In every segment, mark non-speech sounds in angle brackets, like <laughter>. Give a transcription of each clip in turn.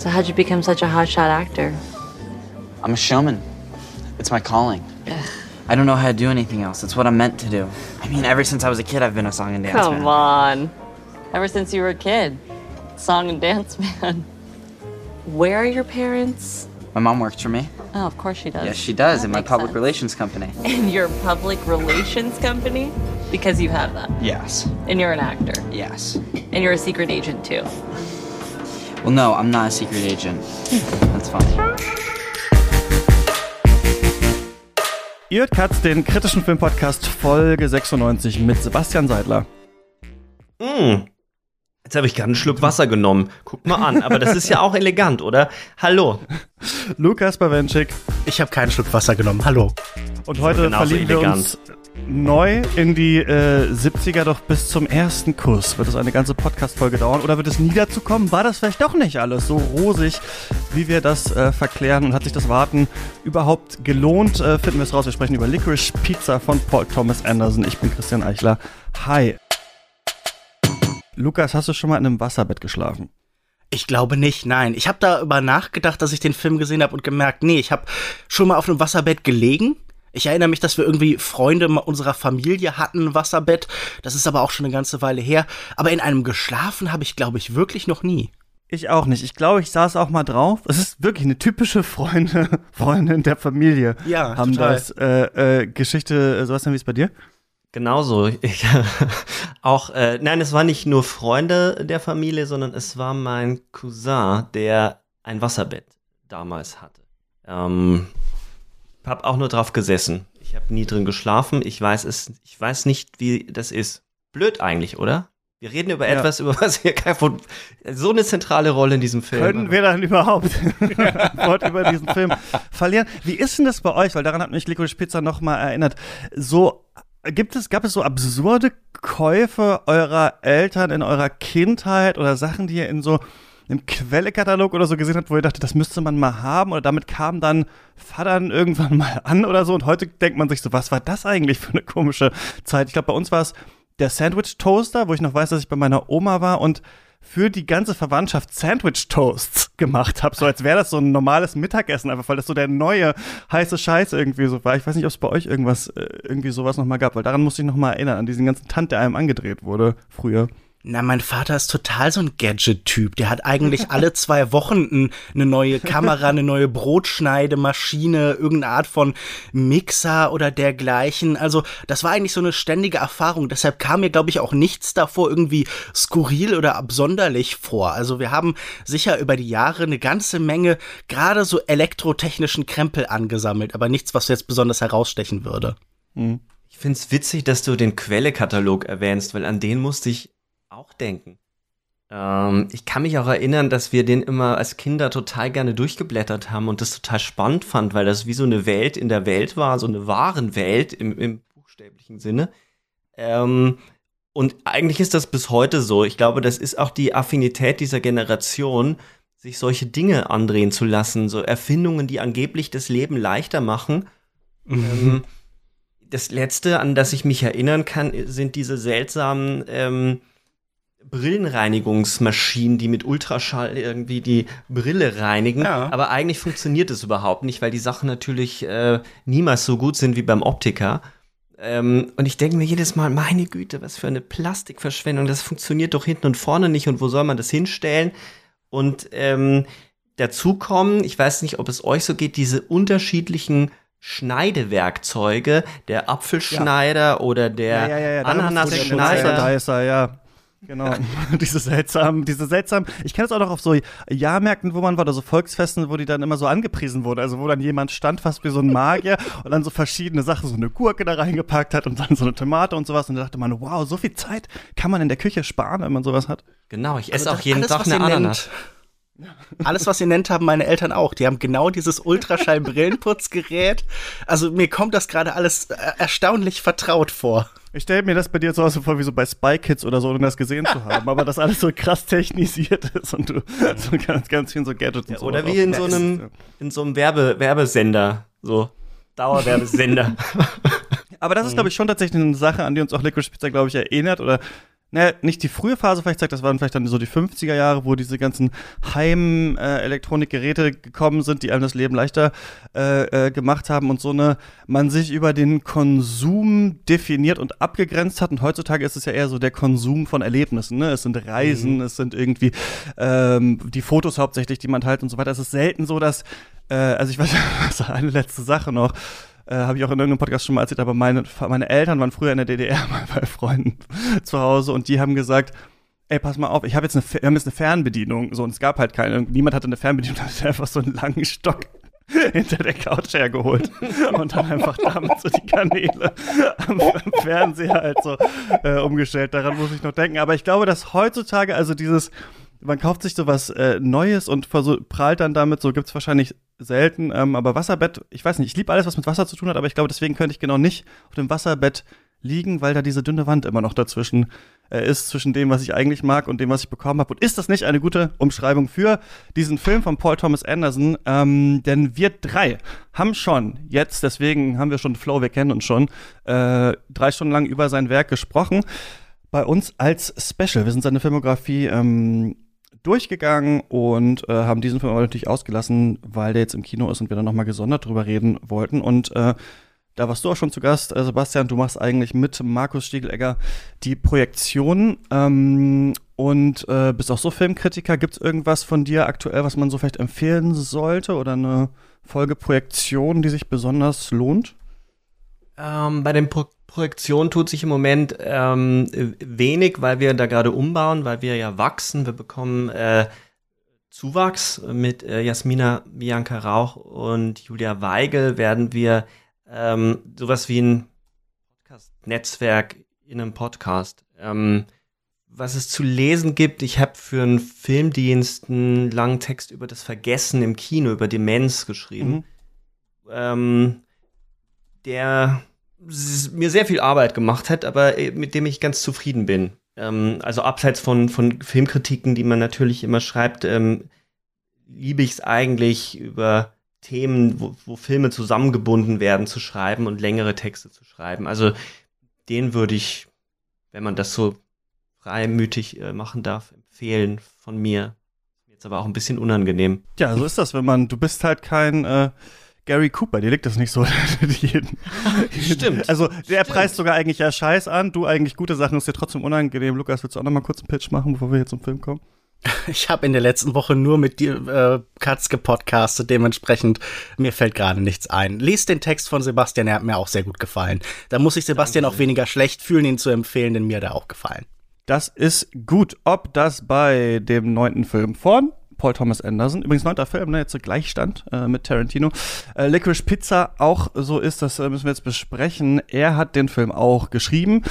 So how'd you become such a hotshot actor? I'm a showman. It's my calling. I don't know how to do anything else. It's what I'm meant to do. I mean, ever since I was a kid, I've been a song and dance Come man. on. Ever since you were a kid. Song and dance man. Where are your parents? My mom works for me. Oh, of course she does. Yes, she does That in my public sense. relations company. In your public relations company? Because you have that. Yes. And you're an actor. Yes. And you're a secret agent too. Well, no, I'm not a secret agent. That's funny. Ihr hört Katz, den kritischen Filmpodcast Folge 96 mit Sebastian Seidler. Hm. Jetzt habe ich gerade einen Schluck Wasser genommen. Guck mal an. Aber das ist ja auch elegant, oder? Hallo. Lukas Bawenschik. Ich habe keinen Schluck Wasser genommen. Hallo. Und heute verlieben wir elegant. uns neu in die äh, 70er, doch bis zum ersten Kuss. Wird es eine ganze Podcast-Folge dauern oder wird es nie dazu kommen? War das vielleicht doch nicht alles so rosig, wie wir das äh, verklären? Und hat sich das Warten überhaupt gelohnt? Äh, finden wir es raus. Wir sprechen über Licorice Pizza von Paul Thomas Anderson. Ich bin Christian Eichler. Hi. Lukas, hast du schon mal in einem Wasserbett geschlafen? Ich glaube nicht, nein. Ich habe darüber nachgedacht, dass ich den Film gesehen habe und gemerkt, nee, ich habe schon mal auf einem Wasserbett gelegen. Ich erinnere mich, dass wir irgendwie Freunde unserer Familie hatten, ein Wasserbett. Das ist aber auch schon eine ganze Weile her. Aber in einem geschlafen habe ich, glaube ich, wirklich noch nie. Ich auch nicht. Ich glaube, ich saß auch mal drauf. Es ist wirklich eine typische Freunde, <laughs> Freundin der Familie. Ja, haben total. das äh, äh, Geschichte. Äh, Sebastian, wie ist bei dir? Genauso. Ich, <laughs> auch, äh, nein, es waren nicht nur Freunde der Familie, sondern es war mein Cousin, der ein Wasserbett damals hatte. Ähm, hab auch nur drauf gesessen. Ich habe nie drin geschlafen. Ich weiß es, ich weiß nicht, wie das ist. Blöd eigentlich, oder? Wir reden über Ja. etwas, über was wir kein von so eine zentrale Rolle in diesem Film. Können wir dann überhaupt <laughs> Wort über diesen Film verlieren? Wie ist denn das bei euch? Weil daran hat mich Licorice Pizza noch mal erinnert. So gibt es gab es so absurde Käufe eurer Eltern in eurer Kindheit oder Sachen, die ihr in so einem Quellekatalog oder so gesehen habt, wo ihr dachtet, das müsste man mal haben oder damit kam dann Vatern irgendwann <laughs> mal an oder so und heute denkt man sich so, was war das eigentlich für eine komische Zeit? Ich glaube, bei uns war es der Sandwich Toaster, wo ich noch weiß, dass ich bei meiner Oma war und für die ganze Verwandtschaft Sandwich Toasts <laughs> gemacht habe, so als wäre das so ein normales Mittagessen, einfach weil das so der neue heiße Scheiß irgendwie so war. Ich weiß nicht, ob es bei euch irgendwas äh, irgendwie sowas noch mal gab, weil daran musste ich noch mal erinnern an diesen ganzen Tand, der einem angedreht wurde früher. Na, mein Vater ist total so ein Gadget-Typ. Der hat eigentlich alle <laughs> zwei Wochen eine neue Kamera, eine neue Brotschneidemaschine, irgendeine Art von Mixer oder dergleichen. Also, das war eigentlich so eine ständige Erfahrung. Deshalb kam mir, glaube ich, auch nichts davor irgendwie skurril oder absonderlich vor. Also, wir haben sicher über die Jahre eine ganze Menge gerade so elektrotechnischen Krempel angesammelt, aber nichts, was jetzt besonders herausstechen würde. Ich find's witzig, dass du den Quellekatalog erwähnst, weil an den musste ich auch denken. Ähm, ich kann mich auch erinnern, dass wir den immer als Kinder total gerne durchgeblättert haben und das total spannend fand, weil das wie so eine Welt in der Welt war, so eine wahren Welt im, im buchstäblichen Sinne. Ähm, und eigentlich ist das bis heute so. Ich glaube, das ist auch die Affinität dieser Generation, sich solche Dinge andrehen zu lassen, so Erfindungen, die angeblich das Leben leichter machen. Ähm, das letzte, an das ich mich erinnern kann, sind diese seltsamen ähm, Brillenreinigungsmaschinen, die mit Ultraschall irgendwie die Brille reinigen. Ja. Aber eigentlich funktioniert es überhaupt nicht, weil die Sachen natürlich äh, niemals so gut sind wie beim Optiker. Ähm, und ich denke mir jedes Mal, meine Güte, was für eine Plastikverschwendung, das funktioniert doch hinten und vorne nicht und wo soll man das hinstellen? Und ähm, dazu kommen, ich weiß nicht, ob es euch so geht, diese unterschiedlichen Schneidewerkzeuge, der Apfelschneider oder der Der Ananasschneider. Dicer, ja. Genau. <laughs> diese seltsamen, diese seltsamen, ich kenne es auch noch auf so Jahrmärkten, wo man war, oder so Volksfesten, wo die dann immer so angepriesen wurde. Also wo dann jemand stand, fast wie so ein Magier <laughs> und dann so verschiedene Sachen, so eine Gurke da reingepackt hat und dann so eine Tomate und sowas. Und da dachte man, wow, so viel Zeit kann man in der Küche sparen, wenn man sowas hat. Genau, ich Also esse auch das- jeden alles, Tag eine Ananas. Alles, was ihr nennt, haben meine Eltern auch. Die haben genau dieses Ultraschall-Brillenputzgerät. Also mir kommt das gerade alles äh, erstaunlich vertraut vor. Ich stelle mir das bei dir zu Hause vor, wie so bei Spy Kids oder so, ohne das gesehen zu haben, aber das alles so krass technisiert ist und du so ganz, ganz viel so Gadgets und so. Oder wie in so einem, in so einem Werbe, Werbesender. So. Dauerwerbesender. <laughs> Aber das ist, glaube ich, schon tatsächlich eine Sache, an die uns auch Licorice Pizza, glaube ich, erinnert oder naja, nicht die frühe Phase vielleicht zeigt, das waren vielleicht dann so die 50er Jahre, wo diese ganzen Heim-Elektronikgeräte äh, gekommen sind, die einem das Leben leichter äh, äh, gemacht haben und so eine, man sich über den Konsum definiert und abgegrenzt hat. Und heutzutage ist es ja eher so der Konsum von Erlebnissen. Ne? Es sind Reisen, mhm. es sind irgendwie ähm, die Fotos hauptsächlich, die man teilt und so weiter. Es ist selten so, dass, äh, also ich weiß, <laughs> war eine letzte Sache noch äh, habe ich auch in irgendeinem Podcast schon mal erzählt, aber meine, meine Eltern waren früher in der DDR mal <laughs> bei Freunden zu Hause und die haben gesagt, ey, pass mal auf, ich habe jetzt eine, wir haben jetzt eine Fernbedienung, so, und es gab halt keine, niemand hatte eine Fernbedienung, <laughs> hat einfach so einen langen Stock <laughs> hinter der Couch hergeholt und dann einfach damit so die Kanäle am, am Fernseher halt so äh, umgestellt. Daran muss ich noch denken. Aber ich glaube, dass heutzutage, also dieses, man kauft sich so was äh, Neues und prahlt dann damit, so gibt's wahrscheinlich selten. Ähm, aber Wasserbett, ich weiß nicht, ich liebe alles, was mit Wasser zu tun hat, aber ich glaube, deswegen könnte ich genau nicht auf dem Wasserbett liegen, weil da diese dünne Wand immer noch dazwischen äh, ist, zwischen dem, was ich eigentlich mag und dem, was ich bekommen habe. Und ist das nicht eine gute Umschreibung für diesen Film von Paul Thomas Anderson? Ähm, denn wir drei haben schon jetzt, deswegen haben wir schon Flow, wir kennen uns schon, äh, drei Stunden lang über sein Werk gesprochen. Bei uns als Special. Wir sind seine Filmografie ähm, durchgegangen und äh, haben diesen Film aber natürlich ausgelassen, weil der jetzt im Kino ist und wir dann nochmal gesondert drüber reden wollten. Und äh, da warst du auch schon zu Gast, äh, Sebastian. Du machst eigentlich mit Markus Stiegelegger die Projektion ähm, und äh, bist auch so Filmkritiker. Gibt es irgendwas von dir aktuell, was man so vielleicht empfehlen sollte oder eine Folgeprojektion, die sich besonders lohnt? Ähm, bei den Pro Projektionen tut sich im Moment ähm, wenig, weil wir da gerade umbauen, weil wir ja wachsen. Wir bekommen äh, Zuwachs mit äh, Jasmina Bianca Rauch und Julia Weigel werden wir ähm, sowas wie ein Podcast-Netzwerk in einem Podcast. Ähm, was es zu lesen gibt, ich habe für einen Filmdienst einen langen Text über das Vergessen im Kino, über Demenz geschrieben. Mhm. Ähm, der mir sehr viel Arbeit gemacht hat, aber äh, mit dem ich ganz zufrieden bin. Ähm, also abseits von, von Filmkritiken, die man natürlich immer schreibt, ähm, liebe ich es eigentlich über Themen, wo, wo Filme zusammengebunden werden, zu schreiben und längere Texte zu schreiben. Also den würde ich, wenn man das so freimütig äh, machen darf, empfehlen von mir. Jetzt aber auch ein bisschen unangenehm. Ja, so ist das, wenn man, du bist halt kein äh Gary Cooper, dir liegt das nicht so. jeden, <laughs> Stimmt. Also der Stimmt. preist sogar eigentlich ja Scheiß an, du eigentlich gute Sachen, ist dir trotzdem unangenehm. Lukas, willst du auch noch mal kurz einen Pitch machen, bevor wir jetzt zum Film kommen? Ich habe in der letzten Woche nur mit dir äh, Katz gepodcastet, dementsprechend mir fällt gerade nichts ein. Lies den Text von Sebastian, er hat mir auch sehr gut gefallen. Da muss ich Sebastian Danke. auch weniger schlecht fühlen, ihn zu empfehlen, denn mir hat er auch gefallen. Das ist gut. Ob das bei dem neunten Film von Paul Thomas Anderson. Übrigens neunter Film, ne, jetzt so Gleichstand äh, mit Tarantino. Äh, Licorice Pizza auch so ist, das äh, müssen wir jetzt besprechen. Er hat den Film auch geschrieben.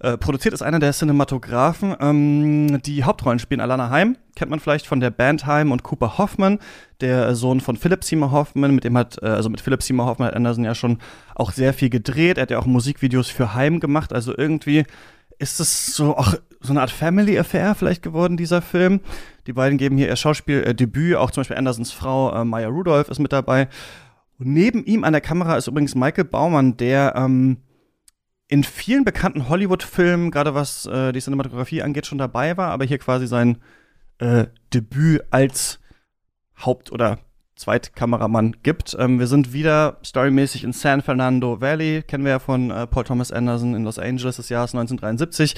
Äh, produziert ist einer der Cinematografen. Ähm, die Hauptrollen spielen Alana Heim, kennt man vielleicht von der Band Heim und Cooper Hoffman, der Sohn von Philip Seymour Hoffman, mit dem hat, äh, also mit Philip Seymour Hoffman hat Anderson ja schon auch sehr viel gedreht. Er hat ja auch Musikvideos für Heim gemacht, also irgendwie ist es so auch so eine Art Family Affair vielleicht geworden, dieser Film. Die beiden geben hier ihr Schauspieldebüt, äh, auch zum Beispiel Andersons Frau äh, Maya Rudolph ist mit dabei. Und neben ihm an der Kamera ist übrigens Michael Baumann, der ähm, in vielen bekannten Hollywood-Filmen, gerade was äh, die Cinematografie angeht, schon dabei war, aber hier quasi sein äh, Debüt als Haupt- oder Zweitkameramann gibt. Ähm, wir sind wieder storymäßig in San Fernando Valley, kennen wir ja von äh, Paul Thomas Anderson in Los Angeles des Jahres 1973.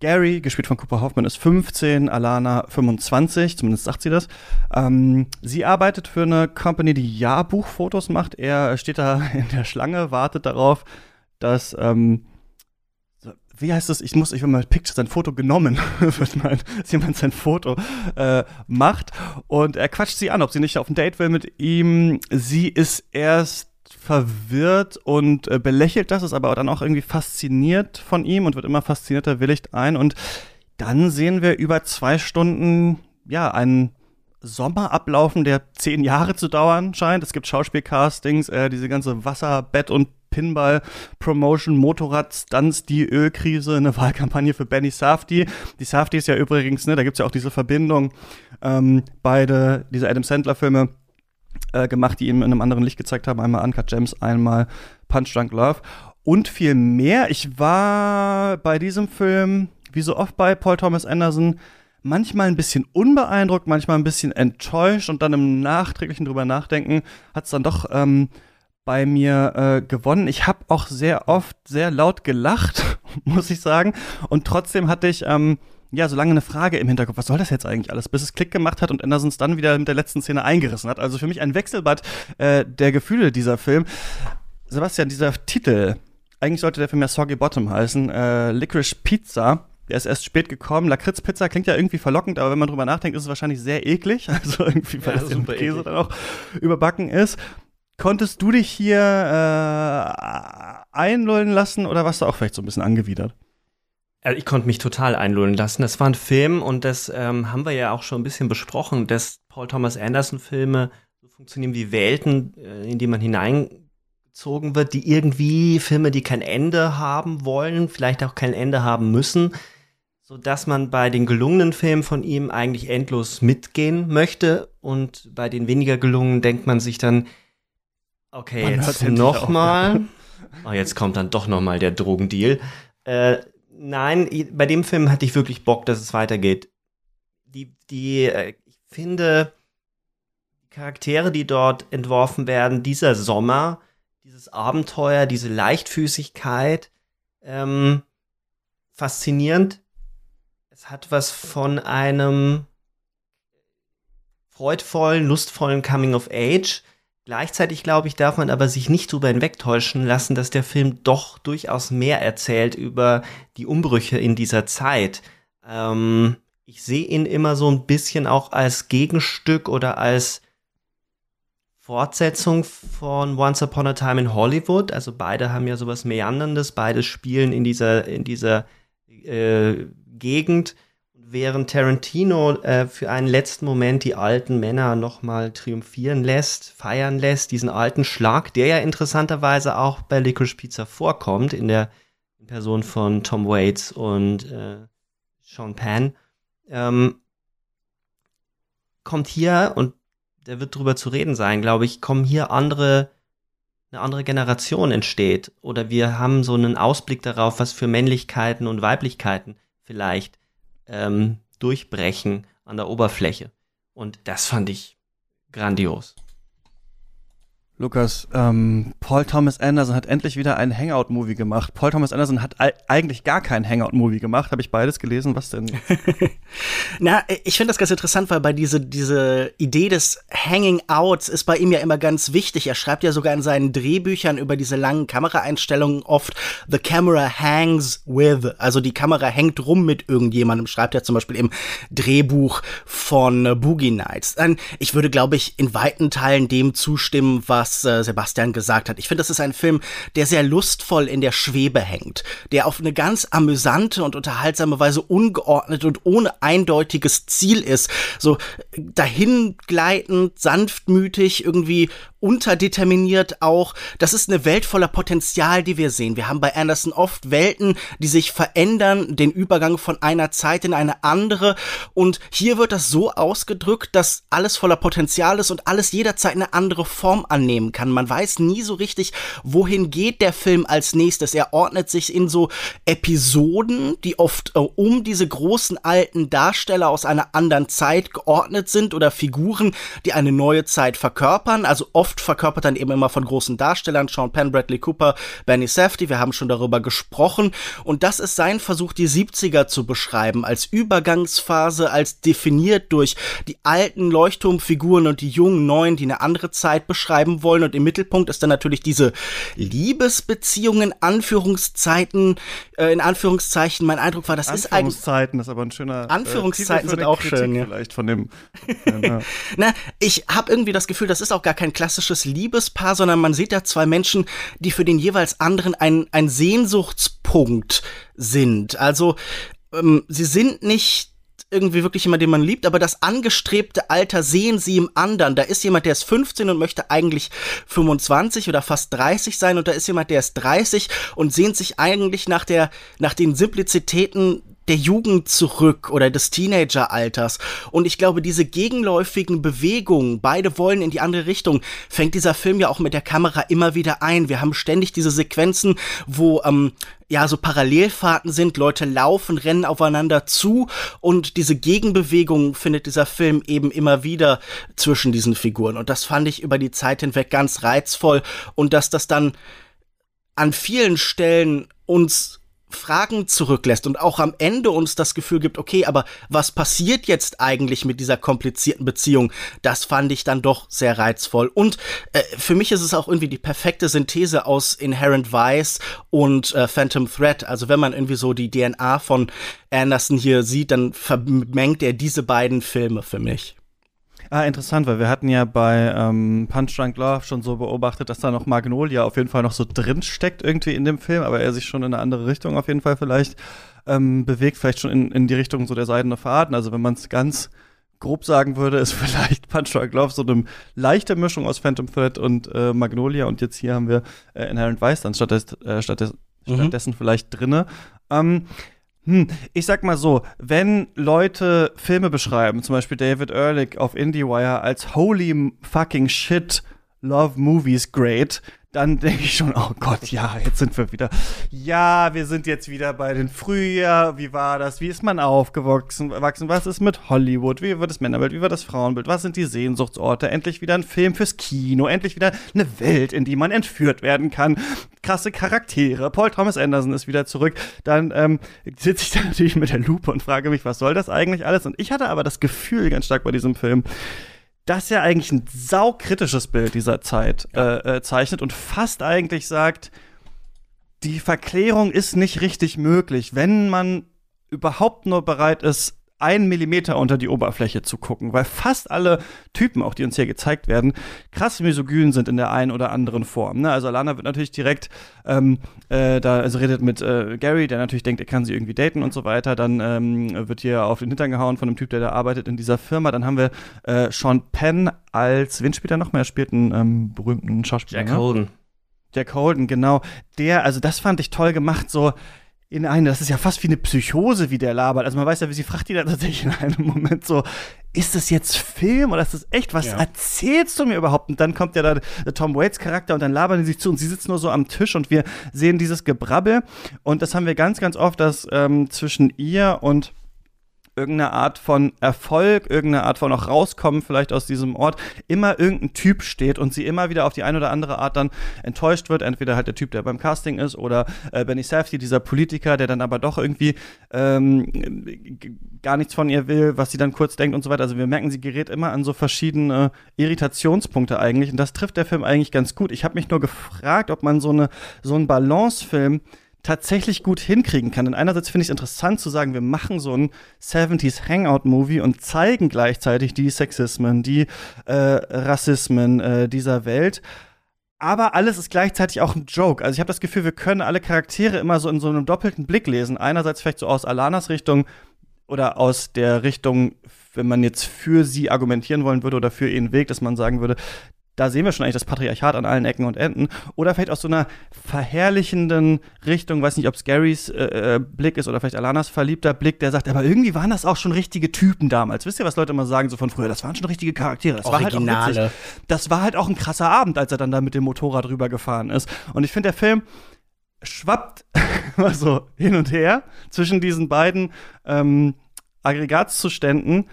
Gary, gespielt von Cooper Hoffman, ist 15, Alana 25, zumindest sagt sie das. Ähm, sie arbeitet für eine Company, die Jahrbuchfotos macht. Er steht da <laughs> in der Schlange, wartet darauf, dass, ähm, wie heißt das? Ich muss, ich will mal Picture, sein Foto genommen <laughs> wird, mal, dass jemand sein Foto äh, macht. Und er quatscht sie an, ob sie nicht auf ein Date will mit ihm. Sie ist erst verwirrt und äh, belächelt das, ist aber dann auch irgendwie fasziniert von ihm und wird immer faszinierter, willigt ein. Und dann sehen wir über zwei Stunden, ja, einen Sommer ablaufen, der zehn Jahre zu dauern scheint. Es gibt Schauspielcastings, äh, diese ganze Wasserbett- und Pinball-Promotion, Motorrad-Stunts, die Ölkrise, eine <laughs> Wahlkampagne für Benny Safdie. Die Safdie ist ja übrigens, ne, da gibt's ja auch diese Verbindung, ähm, beide, diese Adam Sandler-Filme äh, gemacht, die ihm in einem anderen Licht gezeigt haben. Einmal Uncut Gems, einmal Punch Drunk Love. Und viel mehr. Ich war bei diesem Film, wie so oft bei Paul Thomas Anderson, manchmal ein bisschen unbeeindruckt, manchmal ein bisschen enttäuscht und dann im nachträglichen drüber nachdenken hat es dann doch ähm, bei mir äh, gewonnen. Ich habe auch sehr oft sehr laut gelacht, <laughs> muss ich sagen. Und trotzdem hatte ich ähm, ja so lange eine Frage im Hinterkopf, was soll das jetzt eigentlich alles, bis es Klick gemacht hat und Anderson es dann wieder mit der letzten Szene eingerissen hat. Also für mich ein Wechselbad äh, der Gefühle dieser Film. Sebastian, dieser Titel, eigentlich sollte der Film ja Soggy Bottom heißen, äh, Licorice Pizza der ist erst spät gekommen. Lakritzpizza klingt ja irgendwie verlockend, aber wenn man drüber nachdenkt, ist es wahrscheinlich sehr eklig. <laughs> Also irgendwie, weil ja, das mit Käse eklig. dann auch überbacken ist. Konntest du dich hier äh, einlullen lassen oder warst du auch vielleicht so ein bisschen angewidert? Also ich konnte mich total einlullen lassen. Das war ein Film und das ähm, haben wir ja auch schon ein bisschen besprochen, dass Paul Thomas Anderson Filme so funktionieren wie Welten, äh, in die man hineingezogen wird, die irgendwie Filme, die kein Ende haben wollen, vielleicht auch kein Ende haben müssen so dass man bei den gelungenen Filmen von ihm eigentlich endlos mitgehen möchte und bei den weniger gelungenen denkt man sich dann, okay, man jetzt noch mal, oh, jetzt kommt dann doch noch mal der Drogendeal. Äh, nein, bei dem Film hatte ich wirklich Bock, dass es weitergeht. Die, die, äh, ich finde, Charaktere, die dort entworfen werden, dieser Sommer, dieses Abenteuer, diese Leichtfüßigkeit, ähm, faszinierend es hat was von einem freudvollen, lustvollen Coming of Age. Gleichzeitig, glaube ich, darf man aber sich nicht darüber hinwegtäuschen lassen, dass der Film doch durchaus mehr erzählt über die Umbrüche in dieser Zeit. Ähm, ich sehe ihn immer so ein bisschen auch als Gegenstück oder als Fortsetzung von Once Upon a Time in Hollywood. Also beide haben ja sowas Meanderndes, beide spielen in dieser, in dieser äh, Gegend, während Tarantino äh, für einen letzten Moment die alten Männer nochmal triumphieren lässt, feiern lässt, diesen alten Schlag, der ja interessanterweise auch bei Licorice Pizza vorkommt, in der Person von Tom Waits und äh, Sean Penn, ähm, kommt hier, und der wird drüber zu reden sein, glaube ich, kommen hier andere eine andere Generation entsteht. Oder wir haben so einen Ausblick darauf, was für Männlichkeiten und Weiblichkeiten vielleicht ähm, durchbrechen an der Oberfläche. Und das fand ich grandios. Lukas, ähm, Paul Thomas Anderson hat endlich wieder einen Hangout-Movie gemacht. Paul Thomas Anderson hat eigentlich gar keinen Hangout-Movie gemacht. Habe ich beides gelesen? Was denn? <laughs> Na, ich finde das ganz interessant, weil bei diese, diese Idee des Hanging Outs ist bei ihm ja immer ganz wichtig. Er schreibt ja sogar in seinen Drehbüchern über diese langen Kameraeinstellungen oft The camera hangs with. Also die Kamera hängt rum mit irgendjemandem. Schreibt er zum Beispiel im Drehbuch von Boogie Nights. Ich würde, glaube ich, in weiten Teilen dem zustimmen, was was äh, Sebastian gesagt hat. Ich finde, das ist ein Film, der sehr lustvoll in der Schwebe hängt, der auf eine ganz amüsante und unterhaltsame Weise ungeordnet und ohne eindeutiges Ziel ist. So dahingleitend, sanftmütig, irgendwie unterdeterminiert auch. Das ist eine Welt voller Potenzial, die wir sehen. Wir haben bei Anderson oft Welten, die sich verändern, den Übergang von einer Zeit in eine andere. Und hier wird das so ausgedrückt, dass alles voller Potenzial ist und alles jederzeit eine andere Form annehmen kann. Man weiß nie so richtig, wohin geht der Film als nächstes. Er ordnet sich in so Episoden, die oft äh, um diese großen alten Darsteller aus einer anderen Zeit geordnet sind oder Figuren, die eine neue Zeit verkörpern. Also oft oft verkörpert dann eben immer von großen Darstellern, Sean Penn, Bradley Cooper, Benny Safdie, wir haben schon darüber gesprochen. Und das ist sein Versuch, die 70er zu beschreiben, als Übergangsphase, als definiert durch die alten Leuchtturmfiguren und die jungen Neuen, die eine andere Zeit beschreiben wollen. Und im Mittelpunkt ist dann natürlich diese Liebesbeziehung in Anführungszeiten, äh, in Anführungszeichen. Mein Eindruck war, das ist eigentlich. Anführungszeiten ist aber ein schöner. Äh, Anführungszeiten äh, sind auch Kritik schön, ja. Vielleicht von dem. <laughs> ja. Na, ich habe irgendwie das Gefühl, das ist auch gar kein klassisches klassisches Liebespaar, sondern man sieht da zwei Menschen, die für den jeweils anderen ein, ein Sehnsuchtspunkt sind. Also ähm, sie sind nicht irgendwie wirklich jemand, den man liebt, aber das angestrebte Alter sehen sie im anderen. Da ist jemand, der ist 15 und möchte eigentlich 25 oder fast 30 sein und da ist jemand, der ist 30 und sehnt sich eigentlich nach der, nach den Simplizitäten der Jugend zurück oder des Teenageralters. Und ich glaube, diese gegenläufigen Bewegungen, beide wollen in die andere Richtung, fängt dieser Film ja auch mit der Kamera immer wieder ein. Wir haben ständig diese Sequenzen, wo ähm, ja so Parallelfahrten sind, Leute laufen, rennen aufeinander zu und diese Gegenbewegung findet dieser Film eben immer wieder zwischen diesen Figuren. Und das fand ich über die Zeit hinweg ganz reizvoll und dass das dann an vielen Stellen uns Fragen zurücklässt und auch am Ende uns das Gefühl gibt, okay, aber was passiert jetzt eigentlich mit dieser komplizierten Beziehung? Das fand ich dann doch sehr reizvoll. Und äh, für mich ist es auch irgendwie die perfekte Synthese aus Inherent Vice und äh, Phantom Thread. Also wenn man irgendwie so die DNA von Anderson hier sieht, dann vermengt er diese beiden Filme für mich. Ah, interessant, weil wir hatten ja bei ähm, Punch Drunk Love schon so beobachtet, dass da noch Magnolia auf jeden Fall noch so drin steckt irgendwie in dem Film, aber er sich schon in eine andere Richtung auf jeden Fall vielleicht ähm, bewegt, vielleicht schon in, in die Richtung so der seidene Faden. Also wenn man es ganz grob sagen würde, ist <laughs> vielleicht Punch Drunk Love so eine leichte Mischung aus Phantom Thread und äh, Magnolia und jetzt hier haben wir äh, Inherent Vice dann äh, mhm. stattdessen vielleicht drinne. Ähm, hm, ich sag mal so, wenn Leute Filme beschreiben, zum Beispiel David Ehrlich auf IndieWire als holy fucking shit, love movies great, dann denke ich schon, oh Gott, ja, jetzt sind wir wieder. Ja, wir sind jetzt wieder bei den Frühjahr. Wie war das? Wie ist man aufgewachsen? Was ist mit Hollywood? Wie wird das Männerbild? Wie wird das Frauenbild? Was sind die Sehnsuchtsorte? Endlich wieder ein Film fürs Kino. Endlich wieder eine Welt, in die man entführt werden kann. Krasse Charaktere. Paul Thomas Anderson ist wieder zurück. Dann ähm, sitze ich da <laughs> natürlich mit der Lupe und frage mich, was soll das eigentlich alles? Und ich hatte aber das Gefühl ganz stark bei diesem Film, das ja eigentlich ein saukritisches Bild dieser Zeit äh, äh, zeichnet und fast eigentlich sagt, die Verklärung ist nicht richtig möglich, wenn man überhaupt nur bereit ist, einen Millimeter unter die Oberfläche zu gucken, weil fast alle Typen, auch die uns hier gezeigt werden, krass misogyn sind in der einen oder anderen Form. Ne? Also Lana wird natürlich direkt ähm, äh, da also redet mit äh, Gary, der natürlich denkt, er kann sie irgendwie daten und so weiter. Dann ähm, wird hier auf den Hintern gehauen von einem Typ, der da arbeitet in dieser Firma. Dann haben wir äh, Sean Penn als, wen spielt er noch mehr? Er spielt einen ähm, berühmten Schauspieler. Jack ne? Holden. Jack Holden, genau. Der, also das fand ich toll gemacht, so in eine, das ist ja fast wie eine Psychose, wie der labert. Also man weiß ja, wie sie fragt die da tatsächlich in einem Moment so, ist das jetzt Film oder ist das echt? Was ja. erzählst du mir überhaupt? Und dann kommt ja da der Tom Waits Charakter und dann labern die sich zu und sie sitzen nur so am Tisch und wir sehen dieses Gebrabbel. Und das haben wir ganz, ganz oft, dass ähm, zwischen ihr und irgendeine Art von Erfolg, irgendeine Art von auch rauskommen vielleicht aus diesem Ort, immer irgendein Typ steht und sie immer wieder auf die eine oder andere Art dann enttäuscht wird. Entweder halt der Typ, der beim Casting ist oder äh, Benny Safdie, dieser Politiker, der dann aber doch irgendwie ähm, gar nichts von ihr will, was sie dann kurz denkt und so weiter. Also wir merken, sie gerät immer an so verschiedene Irritationspunkte eigentlich und das trifft der Film eigentlich ganz gut. Ich habe mich nur gefragt, ob man so eine so einen Balancefilm tatsächlich gut hinkriegen kann. Denn einerseits finde ich es interessant zu sagen, wir machen so ein 70s Hangout-Movie und zeigen gleichzeitig die Sexismen, die äh, Rassismen äh, dieser Welt. Aber alles ist gleichzeitig auch ein Joke. Also ich habe das Gefühl, wir können alle Charaktere immer so in so einem doppelten Blick lesen. Einerseits vielleicht so aus Alanas Richtung oder aus der Richtung, wenn man jetzt für sie argumentieren wollen würde oder für ihren Weg, dass man sagen würde, da sehen wir schon eigentlich das Patriarchat an allen Ecken und Enden. Oder vielleicht aus so einer verherrlichenden Richtung, weiß nicht, ob es Garys äh, äh, Blick ist oder vielleicht Alanas verliebter Blick, der sagt, aber irgendwie waren das auch schon richtige Typen damals. Wisst ihr, was Leute immer sagen so von früher? Das waren schon richtige Charaktere. Das Originale. war halt auch witzig. Das war halt auch ein krasser Abend, als er dann da mit dem Motorrad rübergefahren ist. Und ich finde, der Film schwappt <laughs> immer so hin und her zwischen diesen beiden ähm, Aggregatzuständen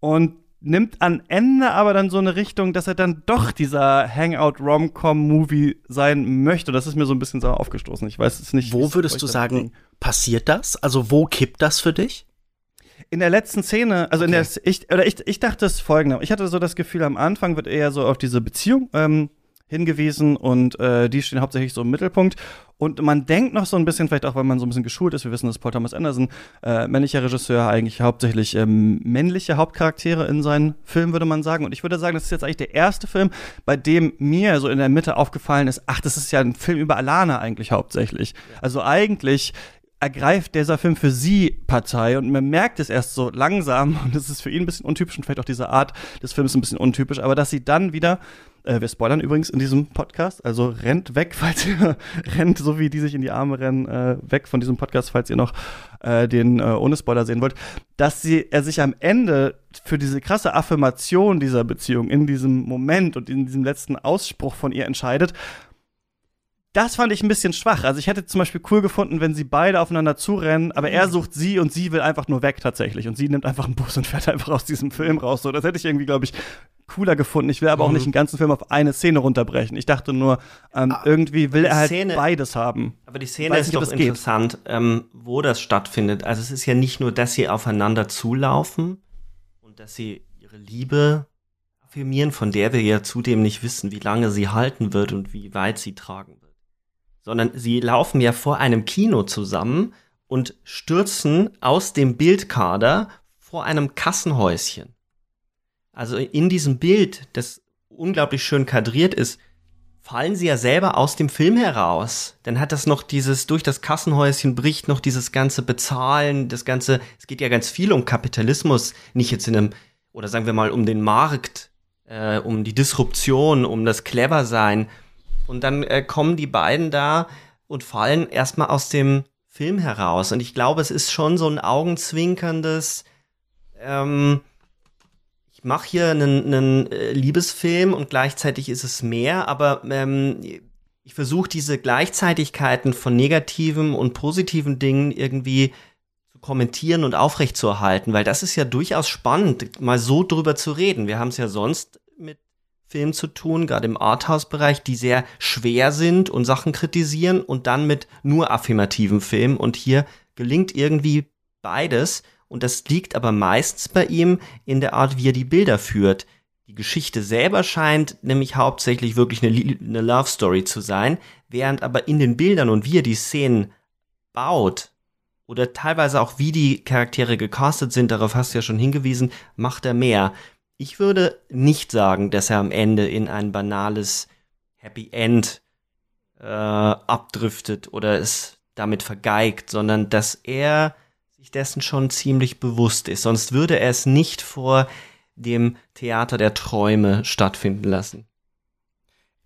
und nimmt an Ende aber dann so eine Richtung, dass er dann doch dieser Hangout-Rom-Com-Movie sein möchte. Das ist mir so ein bisschen sauer aufgestoßen. Ich weiß es nicht. Wo würdest du sagen, ging. passiert das? Also wo kippt das für dich? In der letzten Szene, also okay. in der, ich, oder ich, ich dachte es folgende. Ich hatte so das Gefühl, am Anfang wird eher so auf diese Beziehung ähm, hingewiesen und äh, die stehen hauptsächlich so im Mittelpunkt. Und man denkt noch so ein bisschen, vielleicht auch, weil man so ein bisschen geschult ist, wir wissen, dass Paul Thomas Anderson, äh, männlicher Regisseur, eigentlich hauptsächlich ähm, männliche Hauptcharaktere in seinen Filmen, würde man sagen. Und ich würde sagen, das ist jetzt eigentlich der erste Film, bei dem mir so in der Mitte aufgefallen ist, ach, das ist ja ein Film über Alana eigentlich hauptsächlich. Also eigentlich ergreift dieser Film für sie Partei und man merkt es erst so langsam und das ist für ihn ein bisschen untypisch und vielleicht auch diese Art des Films ein bisschen untypisch, aber dass sie dann wieder äh, wir spoilern übrigens in diesem Podcast, also rennt weg, <laughs> falls ihr rennt, so wie die sich in die Arme rennen, äh, weg von diesem Podcast, falls ihr noch äh, den äh, ohne Spoiler sehen wollt, dass sie, er sich am Ende für diese krasse Affirmation dieser Beziehung in diesem Moment und in diesem letzten Ausspruch von ihr entscheidet. Das fand ich ein bisschen schwach. Also ich hätte zum Beispiel cool gefunden, wenn sie beide aufeinander zurennen, aber er sucht sie und sie will einfach nur weg tatsächlich. Und sie nimmt einfach einen Bus und fährt einfach aus diesem Film raus. So, das hätte ich irgendwie, glaube ich, cooler gefunden. Ich will aber auch nicht einen ganzen Film auf eine Szene runterbrechen. Ich dachte nur, ähm, Ah, irgendwie will er halt Szene- beides haben. Aber die Szene ist nicht, ob doch interessant, ähm, wo das stattfindet. Also es ist ja nicht nur, dass sie aufeinander zulaufen und dass sie ihre Liebe affirmieren, von der wir ja zudem nicht wissen, wie lange sie halten wird und wie weit sie tragen wird. Sondern sie laufen ja vor einem Kino zusammen und stürzen aus dem Bildkader vor einem Kassenhäuschen. Also in diesem Bild, das unglaublich schön kadriert ist, fallen sie ja selber aus dem Film heraus. Dann hat das noch dieses, durch das Kassenhäuschen bricht noch dieses ganze Bezahlen, das ganze, es geht ja ganz viel um Kapitalismus, nicht jetzt in einem, oder sagen wir mal um den Markt, äh, um die Disruption, um das Cleversein. Und dann äh, kommen die beiden da und fallen erstmal aus dem Film heraus. Und ich glaube, es ist schon so ein augenzwinkerndes, ähm, ich mache hier einen, einen äh, Liebesfilm und gleichzeitig ist es mehr, aber ähm, ich versuche diese Gleichzeitigkeiten von negativen und positiven Dingen irgendwie zu kommentieren und aufrechtzuerhalten, weil das ist ja durchaus spannend, mal so drüber zu reden. Wir haben es ja sonst mit Filmen zu tun, gerade im Arthouse-Bereich, die sehr schwer sind und Sachen kritisieren und dann mit nur affirmativen Filmen und hier gelingt irgendwie beides und das liegt aber meistens bei ihm in der Art, wie er die Bilder führt. Die Geschichte selber scheint nämlich hauptsächlich wirklich eine, eine Love Story zu sein, während aber in den Bildern und wie er die Szenen baut oder teilweise auch wie die Charaktere gecastet sind, darauf hast du ja schon hingewiesen, macht er mehr. Ich würde nicht sagen, dass er am Ende in ein banales Happy End äh, abdriftet oder es damit vergeigt, sondern dass er sich dessen schon ziemlich bewusst ist. Sonst würde er es nicht vor dem Theater der Träume stattfinden lassen.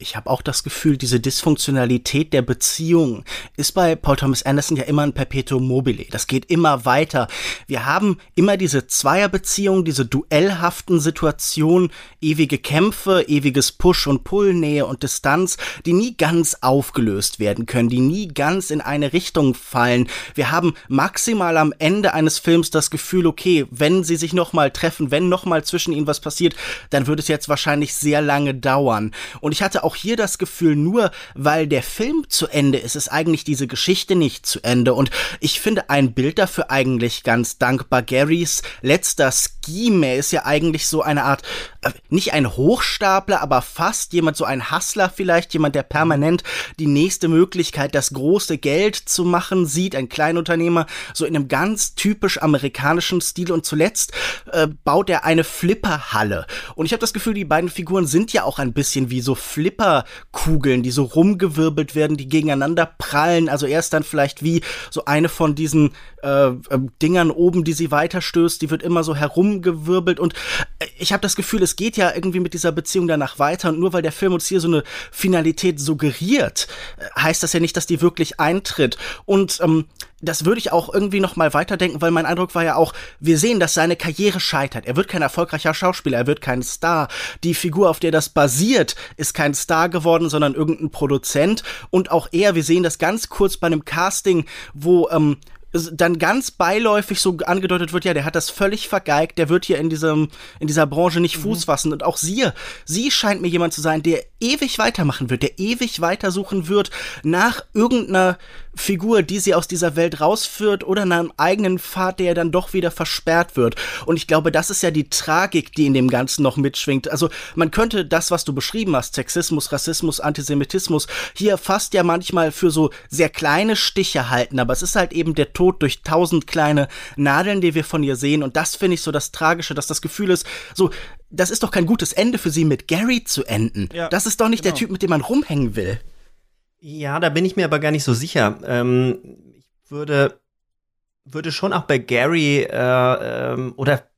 Ich habe auch das Gefühl, diese Dysfunktionalität der Beziehung ist bei Paul Thomas Anderson ja immer ein Perpetuum mobile. Das geht immer weiter. Wir haben immer diese Zweierbeziehung, diese duellhaften Situationen, ewige Kämpfe, ewiges Push und Pull, Nähe und Distanz, die nie ganz aufgelöst werden können, die nie ganz in eine Richtung fallen. Wir haben maximal am Ende eines Films das Gefühl, okay, wenn sie sich nochmal treffen, wenn nochmal zwischen ihnen was passiert, dann wird es jetzt wahrscheinlich sehr lange dauern. Und ich hatte auch hier das Gefühl, nur weil der Film zu Ende ist, ist eigentlich diese Geschichte nicht zu Ende. Und ich finde ein Bild dafür eigentlich ganz dankbar. Garys letzter Scheme, ist ja eigentlich so eine Art, äh, nicht ein Hochstapler, aber fast jemand, so ein Hustler vielleicht, jemand, der permanent die nächste Möglichkeit, das große Geld zu machen sieht, ein Kleinunternehmer, so in einem ganz typisch amerikanischen Stil. Und zuletzt äh, baut er eine Flipperhalle. Und ich habe das Gefühl, die beiden Figuren sind ja auch ein bisschen wie so Flipperkugeln, die so rumgewirbelt werden, die gegeneinander prallen. Also er ist dann vielleicht wie so eine von diesen äh, äh, Dingern oben, die sie weiterstößt, die wird immer so herumgewirbelt. Und äh, ich habe das Gefühl, es geht ja irgendwie mit dieser Beziehung danach weiter. Und nur weil der Film uns hier so eine Finalität suggeriert, äh, heißt das ja nicht, dass die wirklich eintritt. Und ähm, das würde ich auch irgendwie noch mal weiterdenken, weil mein Eindruck war ja auch, wir sehen, dass seine Karriere scheitert. Er wird kein erfolgreicher Schauspieler, er wird kein Star. Die Figur, auf der das basiert, ist kein Star geworden, sondern irgendein Produzent. Und auch er, wir sehen das ganz kurz bei einem Casting, wo ähm, dann ganz beiläufig so angedeutet wird, ja, der hat das völlig vergeigt, der wird hier in diesem in dieser Branche nicht Fuß fassen. Und auch sie, sie scheint mir jemand zu sein, der ewig weitermachen wird, der ewig weitersuchen wird nach irgendeiner Figur, die sie aus dieser Welt rausführt oder nach einem eigenen Pfad, der dann doch wieder versperrt wird. Und ich glaube, das ist ja die Tragik, die in dem Ganzen noch mitschwingt. Also man könnte das, was du beschrieben hast, Sexismus, Rassismus, Antisemitismus, hier fast ja manchmal für so sehr kleine Stiche halten, aber es ist halt eben der Tod durch tausend kleine Nadeln, die wir von ihr sehen. Und das finde ich so das Tragische, dass das Gefühl ist, so, das ist doch kein gutes Ende für sie, mit Gary zu enden. Ja, das ist doch nicht der genau. Typ, mit dem man rumhängen will. Ja, da bin ich mir aber gar nicht so sicher. Ähm, ich würde würde schon auch bei Gary äh, ähm, oder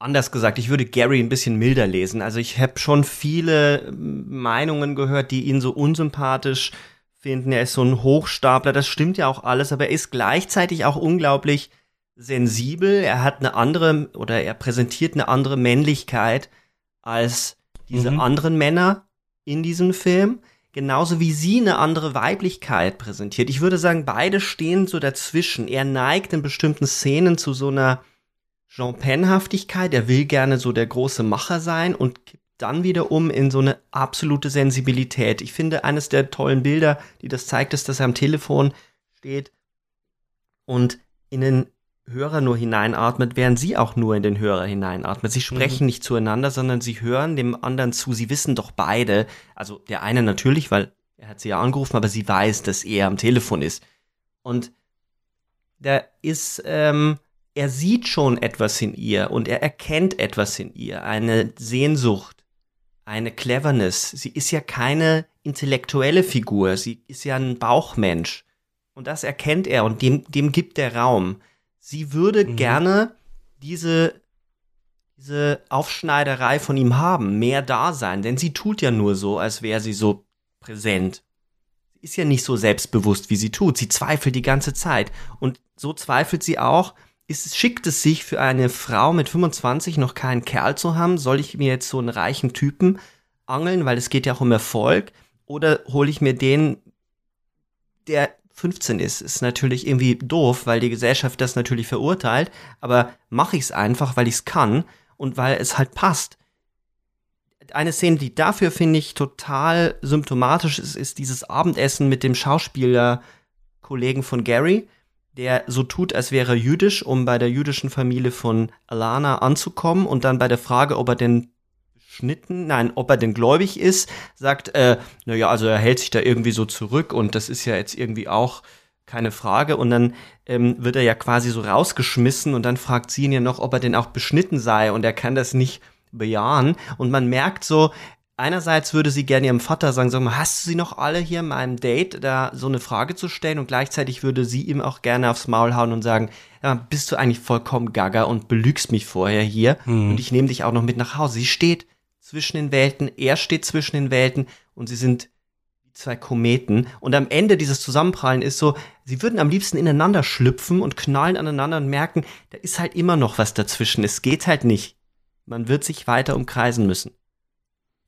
anders gesagt, ich würde Gary ein bisschen milder lesen. Also ich habe schon viele Meinungen gehört, die ihn so unsympathisch finden. Er ist so ein Hochstapler, das stimmt ja auch alles, aber er ist gleichzeitig auch unglaublich sensibel. Er hat eine andere oder er präsentiert eine andere Männlichkeit als diese mhm. anderen Männer in diesem Film. Genauso wie sie eine andere Weiblichkeit präsentiert. Ich würde sagen, beide stehen so dazwischen. Er neigt in bestimmten Szenen zu so einer Jean Penn-Haftigkeit. Er will gerne so der große Macher sein und kippt dann wieder um in so eine absolute Sensibilität. Ich finde, eines der tollen Bilder, die das zeigt, ist, dass er am Telefon steht und in den Hörer nur hineinatmet, während sie auch nur in den Hörer hineinatmet. Sie sprechen mhm. nicht zueinander, sondern sie hören dem anderen zu. Sie wissen doch beide, also der eine natürlich, weil er hat sie ja angerufen, aber sie weiß, dass er am Telefon ist. Und da ist, ähm, er sieht schon etwas in ihr und er erkennt etwas in ihr, eine Sehnsucht, eine Cleverness. Sie ist ja keine intellektuelle Figur, sie ist ja ein Bauchmensch. Und das erkennt er und dem, dem gibt er Raum. Sie würde mhm. gerne diese, diese Aufschneiderei von ihm haben, mehr da sein, denn sie tut ja nur so, als wäre sie so präsent. Sie ist ja nicht so selbstbewusst, wie sie tut. Sie zweifelt die ganze Zeit. Und so zweifelt sie auch, ist, schickt es sich für eine Frau mit 25 noch keinen Kerl zu haben? Soll ich mir jetzt so einen reichen Typen angeln, weil es geht ja auch um Erfolg? Oder hole ich mir den, der 15 ist, ist natürlich irgendwie doof, weil die Gesellschaft das natürlich verurteilt, aber mache ich es einfach, weil ich es kann und weil es halt passt. Eine Szene, die dafür finde ich total symptomatisch ist, ist dieses Abendessen mit dem Schauspieler Kollegen von Gary, der so tut, als wäre er jüdisch, um bei der jüdischen Familie von Alana anzukommen und dann bei der Frage, ob er denn Schnitten, nein, ob er denn gläubig ist, sagt, äh, naja, also er hält sich da irgendwie so zurück und das ist ja jetzt irgendwie auch keine Frage. Und dann ähm, wird er ja quasi so rausgeschmissen und dann fragt sie ihn ja noch, ob er denn auch beschnitten sei und er kann das nicht bejahen. Und man merkt so, einerseits würde sie gerne ihrem Vater sagen, sag mal, hast du sie noch alle hier in meinem Date, da so eine Frage zu stellen? Und gleichzeitig würde sie ihm auch gerne aufs Maul hauen und sagen, ja, bist du eigentlich vollkommen gaga und belügst mich vorher hier hm. und ich nehme dich auch noch mit nach Hause. Sie steht zwischen den Welten, er steht zwischen den Welten und sie sind zwei Kometen. Und am Ende dieses Zusammenprallen ist so, sie würden am liebsten ineinander schlüpfen und knallen aneinander und merken, da ist halt immer noch was dazwischen. Es geht halt nicht. Man wird sich weiter umkreisen müssen.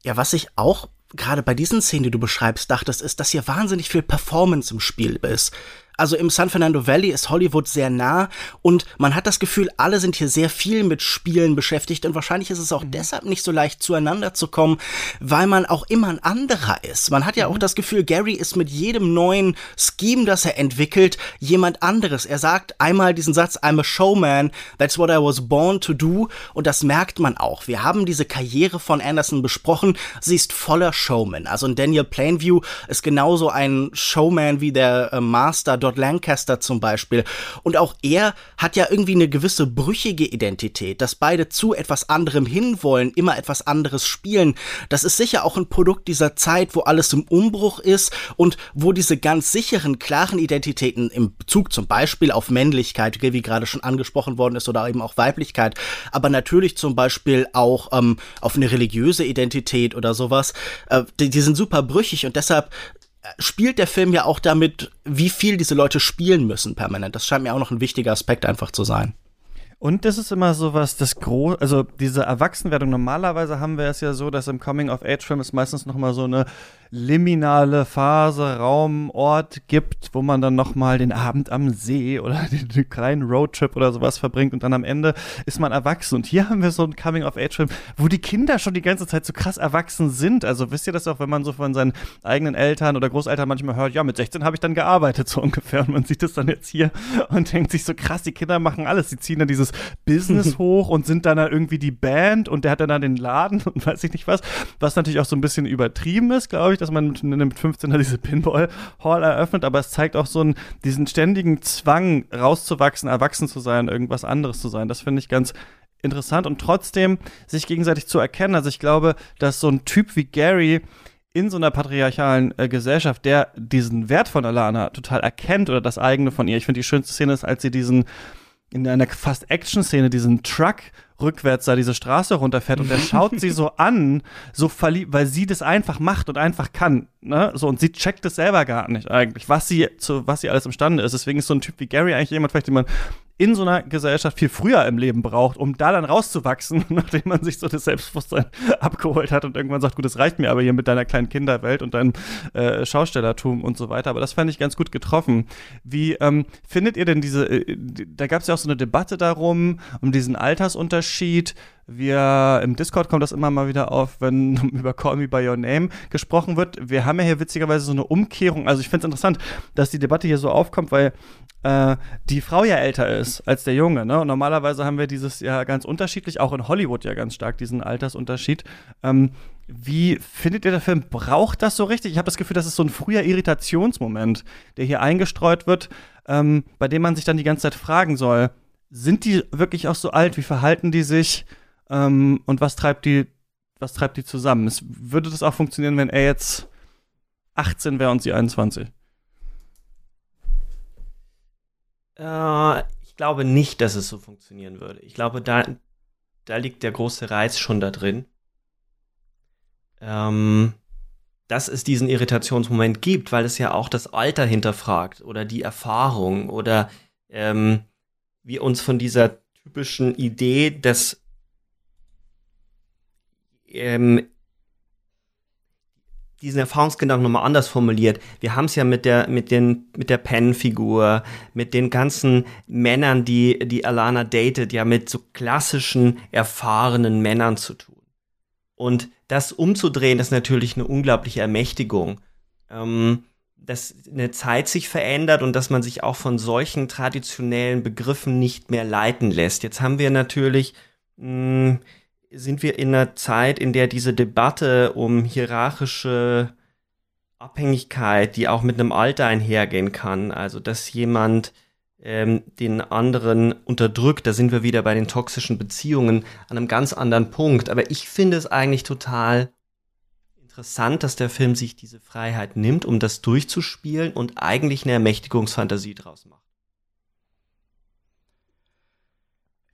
Ja, was ich auch gerade bei diesen Szenen, die du beschreibst, dachtest, ist, dass hier wahnsinnig viel Performance im Spiel ist. Also im San Fernando Valley ist Hollywood sehr nah und man hat das Gefühl, alle sind hier sehr viel mit Spielen beschäftigt und wahrscheinlich ist es auch mhm. deshalb nicht so leicht zueinander zu kommen, weil man auch immer ein anderer ist. Man hat ja mhm. auch das Gefühl, Gary ist mit jedem neuen Scheme, das er entwickelt, jemand anderes. Er sagt einmal diesen Satz, I'm a showman, that's what I was born to do und das merkt man auch. Wir haben diese Karriere von Anderson besprochen, sie ist voller Showman. Also Daniel Plainview ist genauso ein Showman wie der äh, Master dort Lord Lancaster zum Beispiel. Und auch er hat ja irgendwie eine gewisse brüchige Identität, dass beide zu etwas anderem hinwollen, immer etwas anderes spielen. Das ist sicher auch ein Produkt dieser Zeit, wo alles im Umbruch ist und wo diese ganz sicheren, klaren Identitäten im Bezug zum Beispiel auf Männlichkeit, wie gerade schon angesprochen worden ist, oder eben auch Weiblichkeit, aber natürlich zum Beispiel auch ähm, auf eine religiöse Identität oder sowas, äh, die, die sind super brüchig und deshalb spielt der Film ja auch damit, wie viel diese Leute spielen müssen permanent. Das scheint mir auch noch ein wichtiger Aspekt einfach zu sein. Und das ist immer so was, das groß, also diese Erwachsenwerdung. Normalerweise haben wir es ja so, dass im Coming-of-Age-Film es meistens noch mal so eine liminale Phase, Raum, Ort gibt, wo man dann noch mal den Abend am See <laughs> oder den, den kleinen Roadtrip oder sowas verbringt und dann am Ende ist man erwachsen. Und hier <laughs> haben wir so einen Coming-of-Age-Film, wo die Kinder schon die ganze Zeit so krass erwachsen sind. Also wisst ihr das auch, wenn man so von seinen eigenen Eltern oder Großeltern manchmal hört, ja, mit 16 habe ich dann gearbeitet, so <laughs> ungefähr. Und man sieht das dann jetzt hier und denkt sich so krass, die Kinder machen alles. Sie ziehen dann dieses Business <laughs> hoch und sind dann, dann irgendwie die Band und der hat dann, dann den Laden <laughs> und weiß ich nicht was, was natürlich auch so ein bisschen übertrieben ist, glaube ich, dass man mit, mit 15er diese Pinball Hall eröffnet, aber es zeigt auch so einen, diesen ständigen Zwang rauszuwachsen, erwachsen zu sein, irgendwas anderes zu sein. Das finde ich ganz interessant und trotzdem sich gegenseitig zu erkennen. Also ich glaube, dass so ein Typ wie Gary in so einer patriarchalen äh, Gesellschaft, der diesen Wert von Alana total erkennt oder das eigene von ihr. Ich finde die schönste Szene ist, als sie diesen in einer fast Action-Szene diesen Truck rückwärts da diese Straße runterfährt und er schaut sie so an, so verliebt, weil sie das einfach macht und einfach kann, ne? So und sie checkt es selber gar nicht eigentlich, was sie zu was sie alles imstande ist. Deswegen ist so ein Typ wie Gary eigentlich jemand vielleicht, den man in so einer Gesellschaft viel früher im Leben braucht, um da dann rauszuwachsen, <laughs> nachdem man sich so das Selbstbewusstsein <laughs> abgeholt hat und irgendwann sagt, gut, das reicht mir aber hier mit deiner kleinen Kinderwelt und deinem äh, Schaustellertum und so weiter. Aber das fand ich ganz gut getroffen. Wie ähm, findet ihr denn diese, äh, da gab es ja auch so eine Debatte darum, um diesen Altersunterschied. Wir im Discord kommt das immer mal wieder auf, wenn <laughs> über Call Me By Your Name gesprochen wird. Wir haben ja hier witzigerweise so eine Umkehrung. Also ich finde es interessant, dass die Debatte hier so aufkommt, weil äh, die Frau ja älter ist als der Junge. Ne? Und normalerweise haben wir dieses ja ganz unterschiedlich, auch in Hollywood ja ganz stark, diesen Altersunterschied. Ähm, wie findet ihr der Film? Braucht das so richtig? Ich habe das Gefühl, das ist so ein früher Irritationsmoment, der hier eingestreut wird, ähm, bei dem man sich dann die ganze Zeit fragen soll, sind die wirklich auch so alt? Wie verhalten die sich? Ähm, und was treibt die, was treibt die zusammen? Es, würde das auch funktionieren, wenn er jetzt 18 wäre und sie 21? Äh, glaube nicht, dass es so funktionieren würde. Ich glaube, da, da liegt der große Reiz schon da drin. Ähm, dass es diesen Irritationsmoment gibt, weil es ja auch das Alter hinterfragt oder die Erfahrung oder ähm, wir uns von dieser typischen Idee des ähm, diesen Erfahrungsgedanken nochmal anders formuliert. Wir haben es ja mit der, mit den, mit der Pen-Figur, mit den ganzen Männern, die, die Alana datet, ja mit so klassischen, erfahrenen Männern zu tun. Und das umzudrehen, ist natürlich eine unglaubliche Ermächtigung. Ähm, dass eine Zeit sich verändert und dass man sich auch von solchen traditionellen Begriffen nicht mehr leiten lässt. Jetzt haben wir natürlich mh, hm, sind wir in einer Zeit, in der diese Debatte um hierarchische Abhängigkeit, die auch mit einem Alter einhergehen kann, also dass jemand ähm, den anderen unterdrückt, da sind wir wieder bei den toxischen Beziehungen an einem ganz anderen Punkt. Aber ich finde es eigentlich total interessant, dass der Film sich diese Freiheit nimmt, um das durchzuspielen und eigentlich eine Ermächtigungsfantasie draus macht.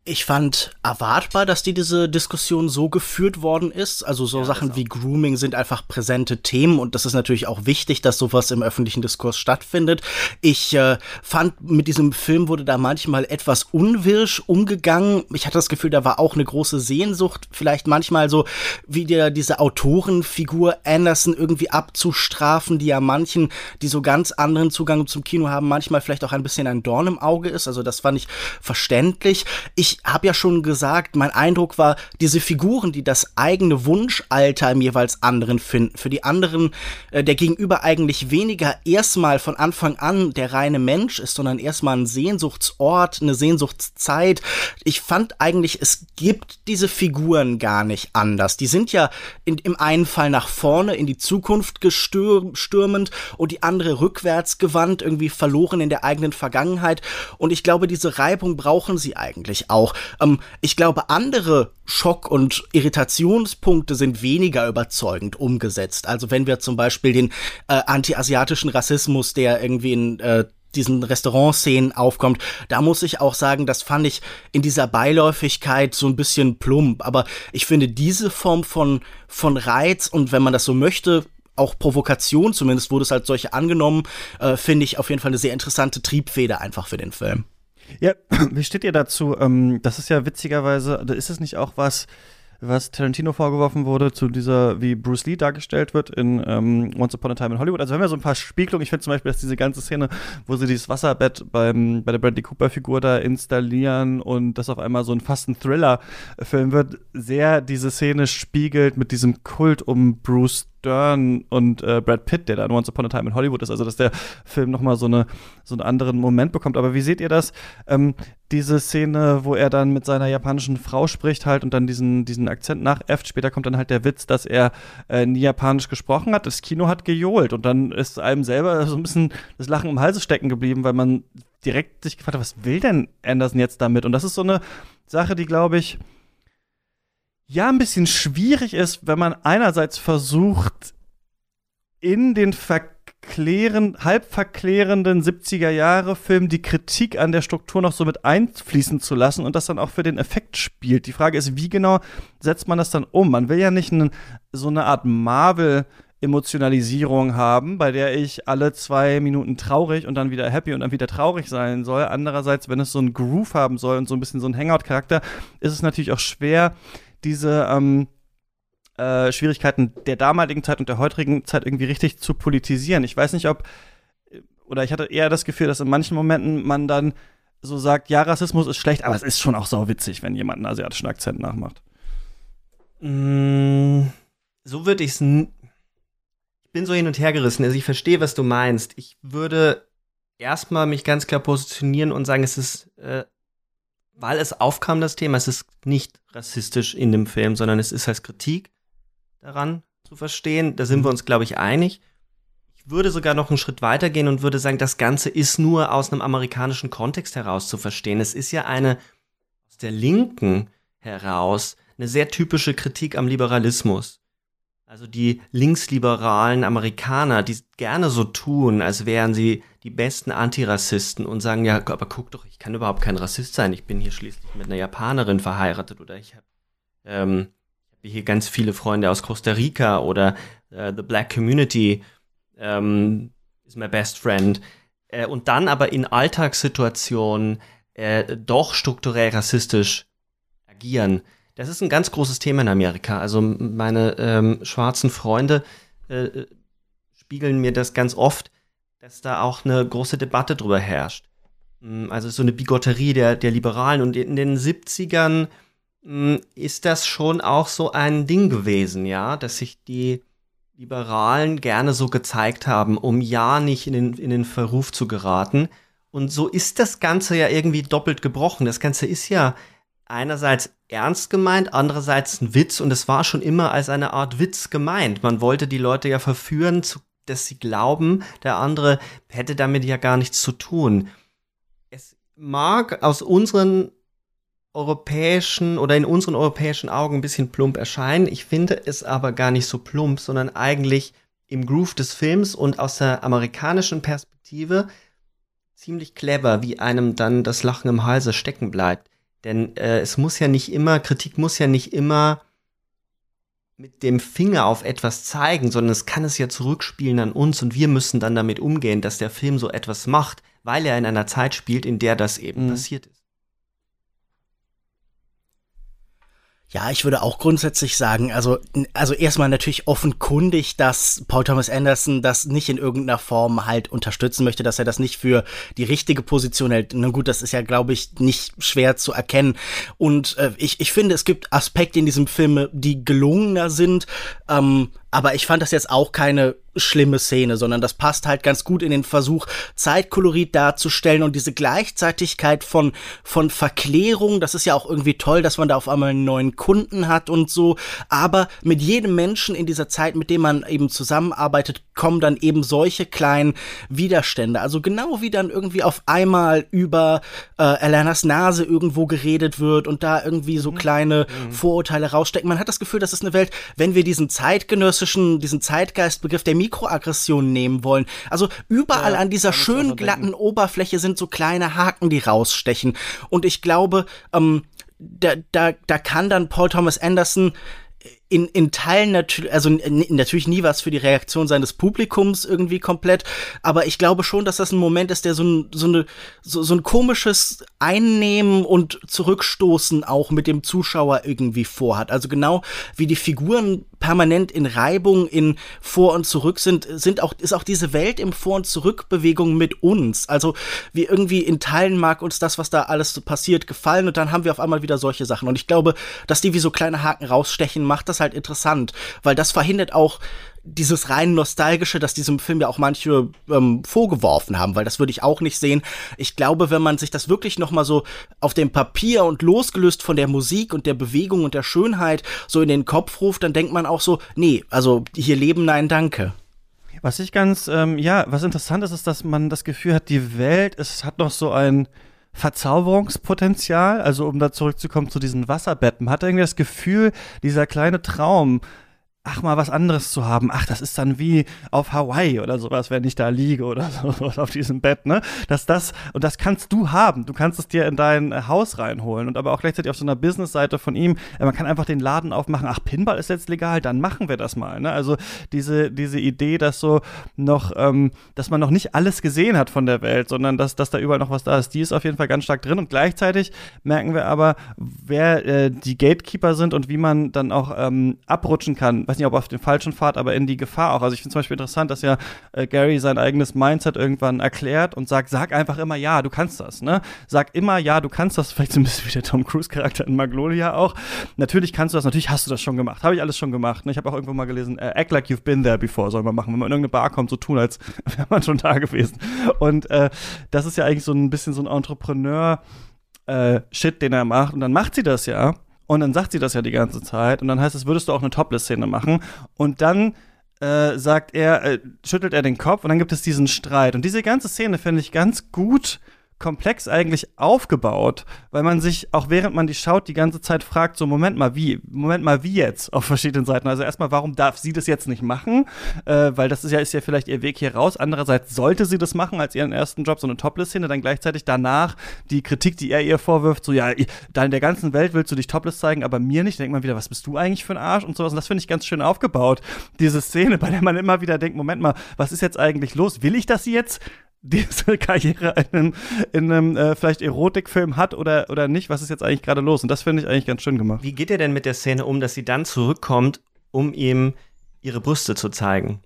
Ich fand erwartbar, dass die diese Diskussion so geführt worden ist. Also so ja, Sachen wie Grooming sind einfach präsente Themen und das ist natürlich auch wichtig, dass sowas im öffentlichen Diskurs stattfindet. Ich äh, fand, mit diesem Film wurde da manchmal etwas unwirsch umgegangen. Ich hatte das Gefühl, da war auch eine große Sehnsucht, vielleicht manchmal so wie der, diese Autorenfigur Anderson irgendwie abzustrafen, die ja manchen, die so ganz anderen Zugang zum Kino haben, manchmal vielleicht auch ein bisschen ein Dorn im Auge ist. Also das fand ich verständlich. Ich ich habe ja schon gesagt, mein Eindruck war, diese Figuren, die das eigene Wunschalter im jeweils anderen finden, für die anderen äh, der Gegenüber eigentlich weniger erstmal von Anfang an der reine Mensch ist, sondern erstmal ein Sehnsuchtsort, eine Sehnsuchtszeit. Ich fand eigentlich, es gibt diese Figuren gar nicht anders. Die sind ja in, im einen Fall nach vorne in die Zukunft gestürmend und die andere rückwärts gewandt, irgendwie verloren in der eigenen Vergangenheit. Und ich glaube, diese Reibung brauchen sie eigentlich auch auch. Ähm, ich glaube, andere Schock- und Irritationspunkte sind weniger überzeugend umgesetzt. Also wenn wir zum Beispiel den äh, anti-asiatischen Rassismus, der irgendwie in äh, diesen Restaurantszenen aufkommt, da muss ich auch sagen, das fand ich in dieser Beiläufigkeit so ein bisschen plump. Aber ich finde diese Form von, von Reiz und wenn man das so möchte, auch Provokation, zumindest wurde es als solche angenommen, äh, finde ich auf jeden Fall eine sehr interessante Triebfeder einfach für den Film. Ja, <clears throat> wie steht ihr dazu? Ähm, das ist ja witzigerweise, ist es nicht auch was, was Tarantino vorgeworfen wurde, zu dieser, wie Bruce Lee dargestellt wird in ähm, Once Upon a Time in Hollywood. Also wenn wir so ein paar Spiegelungen, ich finde zum Beispiel, dass diese ganze Szene, wo sie dieses Wasserbett beim, bei der Bradley Cooper-Figur da installieren und das auf einmal so ein fast ein Thriller-Film wird, sehr diese Szene spiegelt mit diesem Kult um Bruce Stern und äh, Brad Pitt, der da Once Upon a Time in Hollywood ist, also dass der Film nochmal so, eine, so einen anderen Moment bekommt. Aber wie seht ihr das? Ähm, diese Szene, wo er dann mit seiner japanischen Frau spricht halt und dann diesen, diesen Akzent nachäfft. Später kommt dann halt der Witz, dass er äh, nie Japanisch gesprochen hat. Das Kino hat gejohlt und dann ist einem selber so ein bisschen das Lachen im Halse stecken geblieben, weil man direkt sich gefragt hat, was will denn Anderson jetzt damit? Und das ist so eine Sache, die, glaube ich, ja ein bisschen schwierig ist, wenn man einerseits versucht, in den Ver verklären, halb verklärenden 70er Jahre Film die Kritik an der Struktur noch so mit einfließen zu lassen und das dann auch für den Effekt spielt. Die Frage ist, wie genau setzt man das dann um? Man will ja nicht einen, so eine Art Marvel Emotionalisierung haben, bei der ich alle zwei Minuten traurig und dann wieder happy und dann wieder traurig sein soll. Andererseits, wenn es so einen Groove haben soll und so ein bisschen so einen Hangout-Charakter, ist es natürlich auch schwer, diese ähm, äh, Schwierigkeiten der damaligen Zeit und der heutigen Zeit irgendwie richtig zu politisieren. Ich weiß nicht, ob, oder ich hatte eher das Gefühl, dass in manchen Momenten man dann so sagt, ja, Rassismus ist schlecht, aber es ist schon auch sau witzig, wenn jemand einen asiatischen Akzent nachmacht. Mm, so würde ich es. Ich bin so hin und her gerissen. Also ich verstehe, was du meinst. Ich würde erstmal mich ganz klar positionieren und sagen, es ist, äh, weil es aufkam, das Thema, es ist nicht rassistisch in dem Film, sondern es ist als Kritik daran zu verstehen. Da sind wir uns, glaube ich, einig. Ich würde sogar noch einen Schritt weiter gehen und würde sagen, das Ganze ist nur aus einem amerikanischen Kontext heraus zu verstehen. Es ist ja eine aus der Linken heraus eine sehr typische Kritik am Liberalismus. Also die linksliberalen Amerikaner, die gerne so tun, als wären sie die besten Antirassisten und sagen, ja, aber guck doch, ich kann überhaupt kein Rassist sein, ich bin hier schließlich mit einer Japanerin verheiratet oder ich habe ähm, hier ganz viele Freunde aus Costa Rica oder äh, The Black Community ähm, is my best friend. Äh, und dann aber in Alltagssituationen äh, doch strukturell rassistisch agieren. Das ist ein ganz großes Thema in Amerika. Also meine ähm, schwarzen Freunde äh, spiegeln mir das ganz oft, dass da auch eine große Debatte drüber herrscht. Hm, also so eine Bigotterie der, der Liberalen. Und in den 70ern hm, ist das schon auch so ein Ding gewesen, ja, dass sich die Liberalen gerne so gezeigt haben, um ja nicht in den, in den Verruf zu geraten. Und so ist das Ganze ja irgendwie doppelt gebrochen. Das Ganze ist ja einerseits ernst gemeint, andererseits ein Witz und es war schon immer als eine Art Witz gemeint. Man wollte die Leute ja verführen, dass sie glauben, der andere hätte damit ja gar nichts zu tun. Es mag aus unseren europäischen oder in unseren europäischen Augen ein bisschen plump erscheinen. Ich finde es aber gar nicht so plump, sondern eigentlich im Groove des Films und aus der amerikanischen Perspektive ziemlich clever, wie einem dann das Lachen im Halse stecken bleibt. Denn äh, es muss ja nicht immer, Kritik muss ja nicht immer mit dem Finger auf etwas zeigen, sondern es kann es ja zurückspielen an uns und wir müssen dann damit umgehen, dass der Film so etwas macht, weil er in einer Zeit spielt, in der das eben mhm. passiert ist. Ja, ich würde auch grundsätzlich sagen, also, also erstmal natürlich offenkundig, dass Paul Thomas Anderson das nicht in irgendeiner Form halt unterstützen möchte, dass er das nicht für die richtige Position hält. Na gut, das ist ja, glaube ich, nicht schwer zu erkennen. Und äh, ich, ich finde, es gibt Aspekte in diesem Film, die gelungener sind. Ähm, aber ich fand das jetzt auch keine schlimme Szene, sondern das passt halt ganz gut in den Versuch, Zeitkolorit darzustellen und diese Gleichzeitigkeit von, von Verklärung. Das ist ja auch irgendwie toll, dass man da auf einmal einen neuen Kunden hat und so. Aber mit jedem Menschen in dieser Zeit, mit dem man eben zusammenarbeitet, kommen dann eben solche kleinen Widerstände. Also genau wie dann irgendwie auf einmal über äh, Elenas Nase irgendwo geredet wird und da irgendwie so mhm. kleine mhm. Vorurteile rausstecken. Man hat das Gefühl, das ist eine Welt, wenn wir diesen zeitgenössischen, diesen Zeitgeistbegriff der Mikroaggression nehmen wollen. Also überall ja, an dieser schönen glatten Oberfläche sind so kleine Haken, die rausstechen. Und ich glaube, ähm, da, da, da kann dann Paul Thomas Anderson in, in Teilen natürlich, also natürlich nie was für die Reaktion seines Publikums irgendwie komplett, aber ich glaube schon, dass das ein Moment ist, der so ein, so eine, so, so ein komisches Einnehmen und Zurückstoßen auch mit dem Zuschauer irgendwie vorhat. Also genau wie die Figuren permanent in Reibung, in Vor und Zurück sind, sind auch, ist auch diese Welt im Vor- und Zurückbewegung mit uns. Also wie irgendwie in Teilen mag uns das, was da alles so passiert, gefallen und dann haben wir auf einmal wieder solche Sachen. Und ich glaube, dass die wie so kleine Haken rausstechen, macht das halt interessant, weil das verhindert auch dieses rein nostalgische, das diesem Film ja auch manche ähm, vorgeworfen haben, weil das würde ich auch nicht sehen. Ich glaube, wenn man sich das wirklich noch mal so auf dem Papier und losgelöst von der Musik und der Bewegung und der Schönheit so in den Kopf ruft, dann denkt man auch so, nee, also hier leben, nein, danke. Was ich ganz, ähm, ja, was interessant ist, ist, dass man das Gefühl hat, die Welt, es hat noch so ein Verzauberungspotenzial, also um da zurückzukommen zu diesen Wasserbetten. Man hat irgendwie das Gefühl, dieser kleine Traum, ach mal was anderes zu haben. Ach, das ist dann wie auf Hawaii oder sowas, wenn ich da liege oder <laughs> so auf diesem Bett, ne? Dass das und das kannst du haben. Du kannst es dir in dein äh, Haus reinholen und aber auch gleichzeitig auf so einer Business-Seite von ihm. Äh, man kann einfach den Laden aufmachen. Ach, Pinball ist jetzt legal, dann machen wir das mal. Ne? Also diese diese Idee, dass so noch, ähm, dass man noch nicht alles gesehen hat von der Welt, sondern dass dass da überall noch was da ist. Die ist auf jeden Fall ganz stark drin und gleichzeitig merken wir aber, wer äh, die Gatekeeper sind und wie man dann auch ähm, abrutschen kann. Weiß nicht, ob auf den falschen Pfad, aber in die Gefahr auch. Also ich finde zum Beispiel interessant, dass ja äh, Gary sein eigenes Mindset irgendwann erklärt und sagt, sag einfach immer ja, du kannst das, ne? Sag immer ja, du kannst das. <laughs> Vielleicht so ein bisschen wie der Tom Cruise-Charakter in Magnolia auch. Natürlich kannst du das, natürlich hast du das schon gemacht. Habe ich alles schon gemacht. Ne? Ich habe auch irgendwo mal gelesen, äh, act like you've been there before, soll man machen. Wenn man in irgendeine Bar kommt, so tun, als <laughs> wäre man schon da gewesen. Und äh, das ist ja eigentlich so ein bisschen so ein Entrepreneur- äh, Shit, den er macht. Und dann macht sie das ja. Und dann sagt sie das ja die ganze Zeit. Und dann heißt es, würdest du auch eine Topless-Szene machen? Und dann äh, sagt er, äh, schüttelt er den Kopf und dann gibt es diesen Streit. Und diese ganze Szene finde ich ganz gut komplex eigentlich aufgebaut, weil man sich, auch während man die schaut, die ganze Zeit fragt, so Moment mal, wie, Moment mal, wie jetzt auf verschiedenen Seiten. Also erstmal, warum darf sie das jetzt nicht machen? Äh, weil das ist ja, ist ja vielleicht ihr Weg hier raus. Andererseits sollte sie das machen als ihren ersten Job, so eine Topless-Szene, dann gleichzeitig danach die Kritik, die er ihr vorwirft, so ja, da in der ganzen Welt willst du dich topless zeigen, aber mir nicht. Denkt man wieder, was bist du eigentlich für ein Arsch und sowas. Und das finde ich ganz schön aufgebaut, diese Szene, bei der man immer wieder denkt, Moment mal, was ist jetzt eigentlich los? Will ich das jetzt? Diese <laughs> Karriere in einem, in einem äh, vielleicht Erotikfilm hat oder, oder nicht. Was ist jetzt eigentlich gerade los? Und das finde ich eigentlich ganz schön gemacht. Wie geht er denn mit der Szene um, dass sie dann zurückkommt, um ihm ihre Brüste zu zeigen?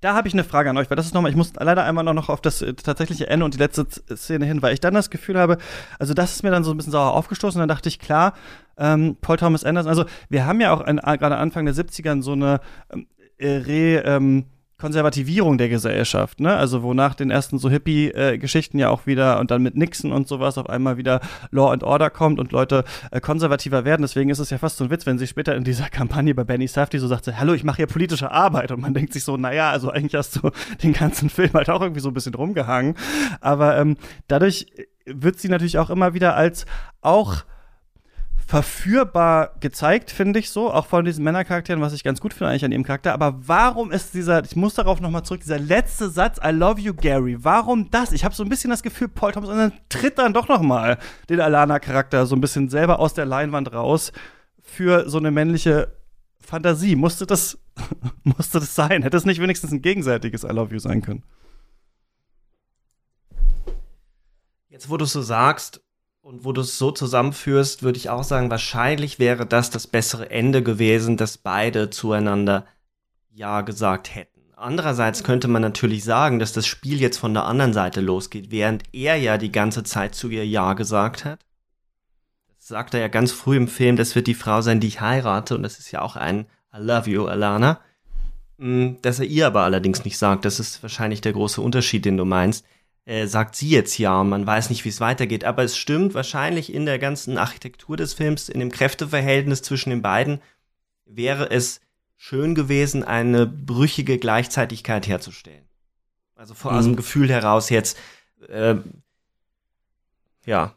Da habe ich eine Frage an euch, weil das ist nochmal, ich muss leider einmal noch auf das äh, tatsächliche Ende und die letzte Szene hin, weil ich dann das Gefühl habe, also das ist mir dann so ein bisschen sauer aufgestoßen und dann dachte ich, klar, ähm, Paul Thomas Anderson, also wir haben ja auch gerade Anfang der 70ern so eine ähm, äh, Re, ähm, Konservativierung der Gesellschaft, ne? Also wo nach den ersten so Hippie-Geschichten ja auch wieder und dann mit Nixon und sowas auf einmal wieder Law and Order kommt und Leute äh, konservativer werden. Deswegen ist es ja fast so ein Witz, wenn sie später in dieser <laughs> Kampagne bei Benny Safdie so sagt, hallo, ich mache hier politische Arbeit und man denkt sich so, naja, also eigentlich hast du <laughs> den ganzen Film halt auch irgendwie so ein bisschen rumgehangen. Aber ähm, dadurch wird sie natürlich auch immer wieder als auch verführbar gezeigt, finde ich so, auch von diesen Männercharakteren, was ich ganz gut finde eigentlich an ihrem Charakter. Aber warum ist dieser, ich muss darauf nochmal zurück, dieser letzte Satz, I love you, Gary, warum das? Ich habe so ein bisschen das Gefühl, Paul Thomas Anderson tritt dann doch nochmal den Alana-Charakter so ein bisschen selber aus der Leinwand raus für so eine männliche Fantasie. Musste das, <laughs> musste das sein? Hätte es nicht wenigstens ein gegenseitiges I love you sein können? Jetzt, wo du es so sagst, und wo du es so zusammenführst, würde ich auch sagen, wahrscheinlich wäre das das bessere Ende gewesen, dass beide zueinander Ja gesagt hätten. Andererseits könnte man natürlich sagen, dass das Spiel jetzt von der anderen Seite losgeht, während er ja die ganze Zeit zu ihr Ja gesagt hat. Das sagt er ja ganz früh im Film, das wird die Frau sein, die ich heirate, und das ist ja auch ein I love you, Alana. Mm, dass er ihr aber allerdings nicht sagt, das ist wahrscheinlich der große Unterschied, den du meinst äh, sagt sie jetzt ja man weiß nicht, wie es weitergeht. Aber es stimmt wahrscheinlich in der ganzen Architektur des Films, in dem Kräfteverhältnis zwischen den beiden, wäre es schön gewesen, eine brüchige Gleichzeitigkeit herzustellen. Also vor mhm. aus dem Gefühl heraus jetzt, äh, ja.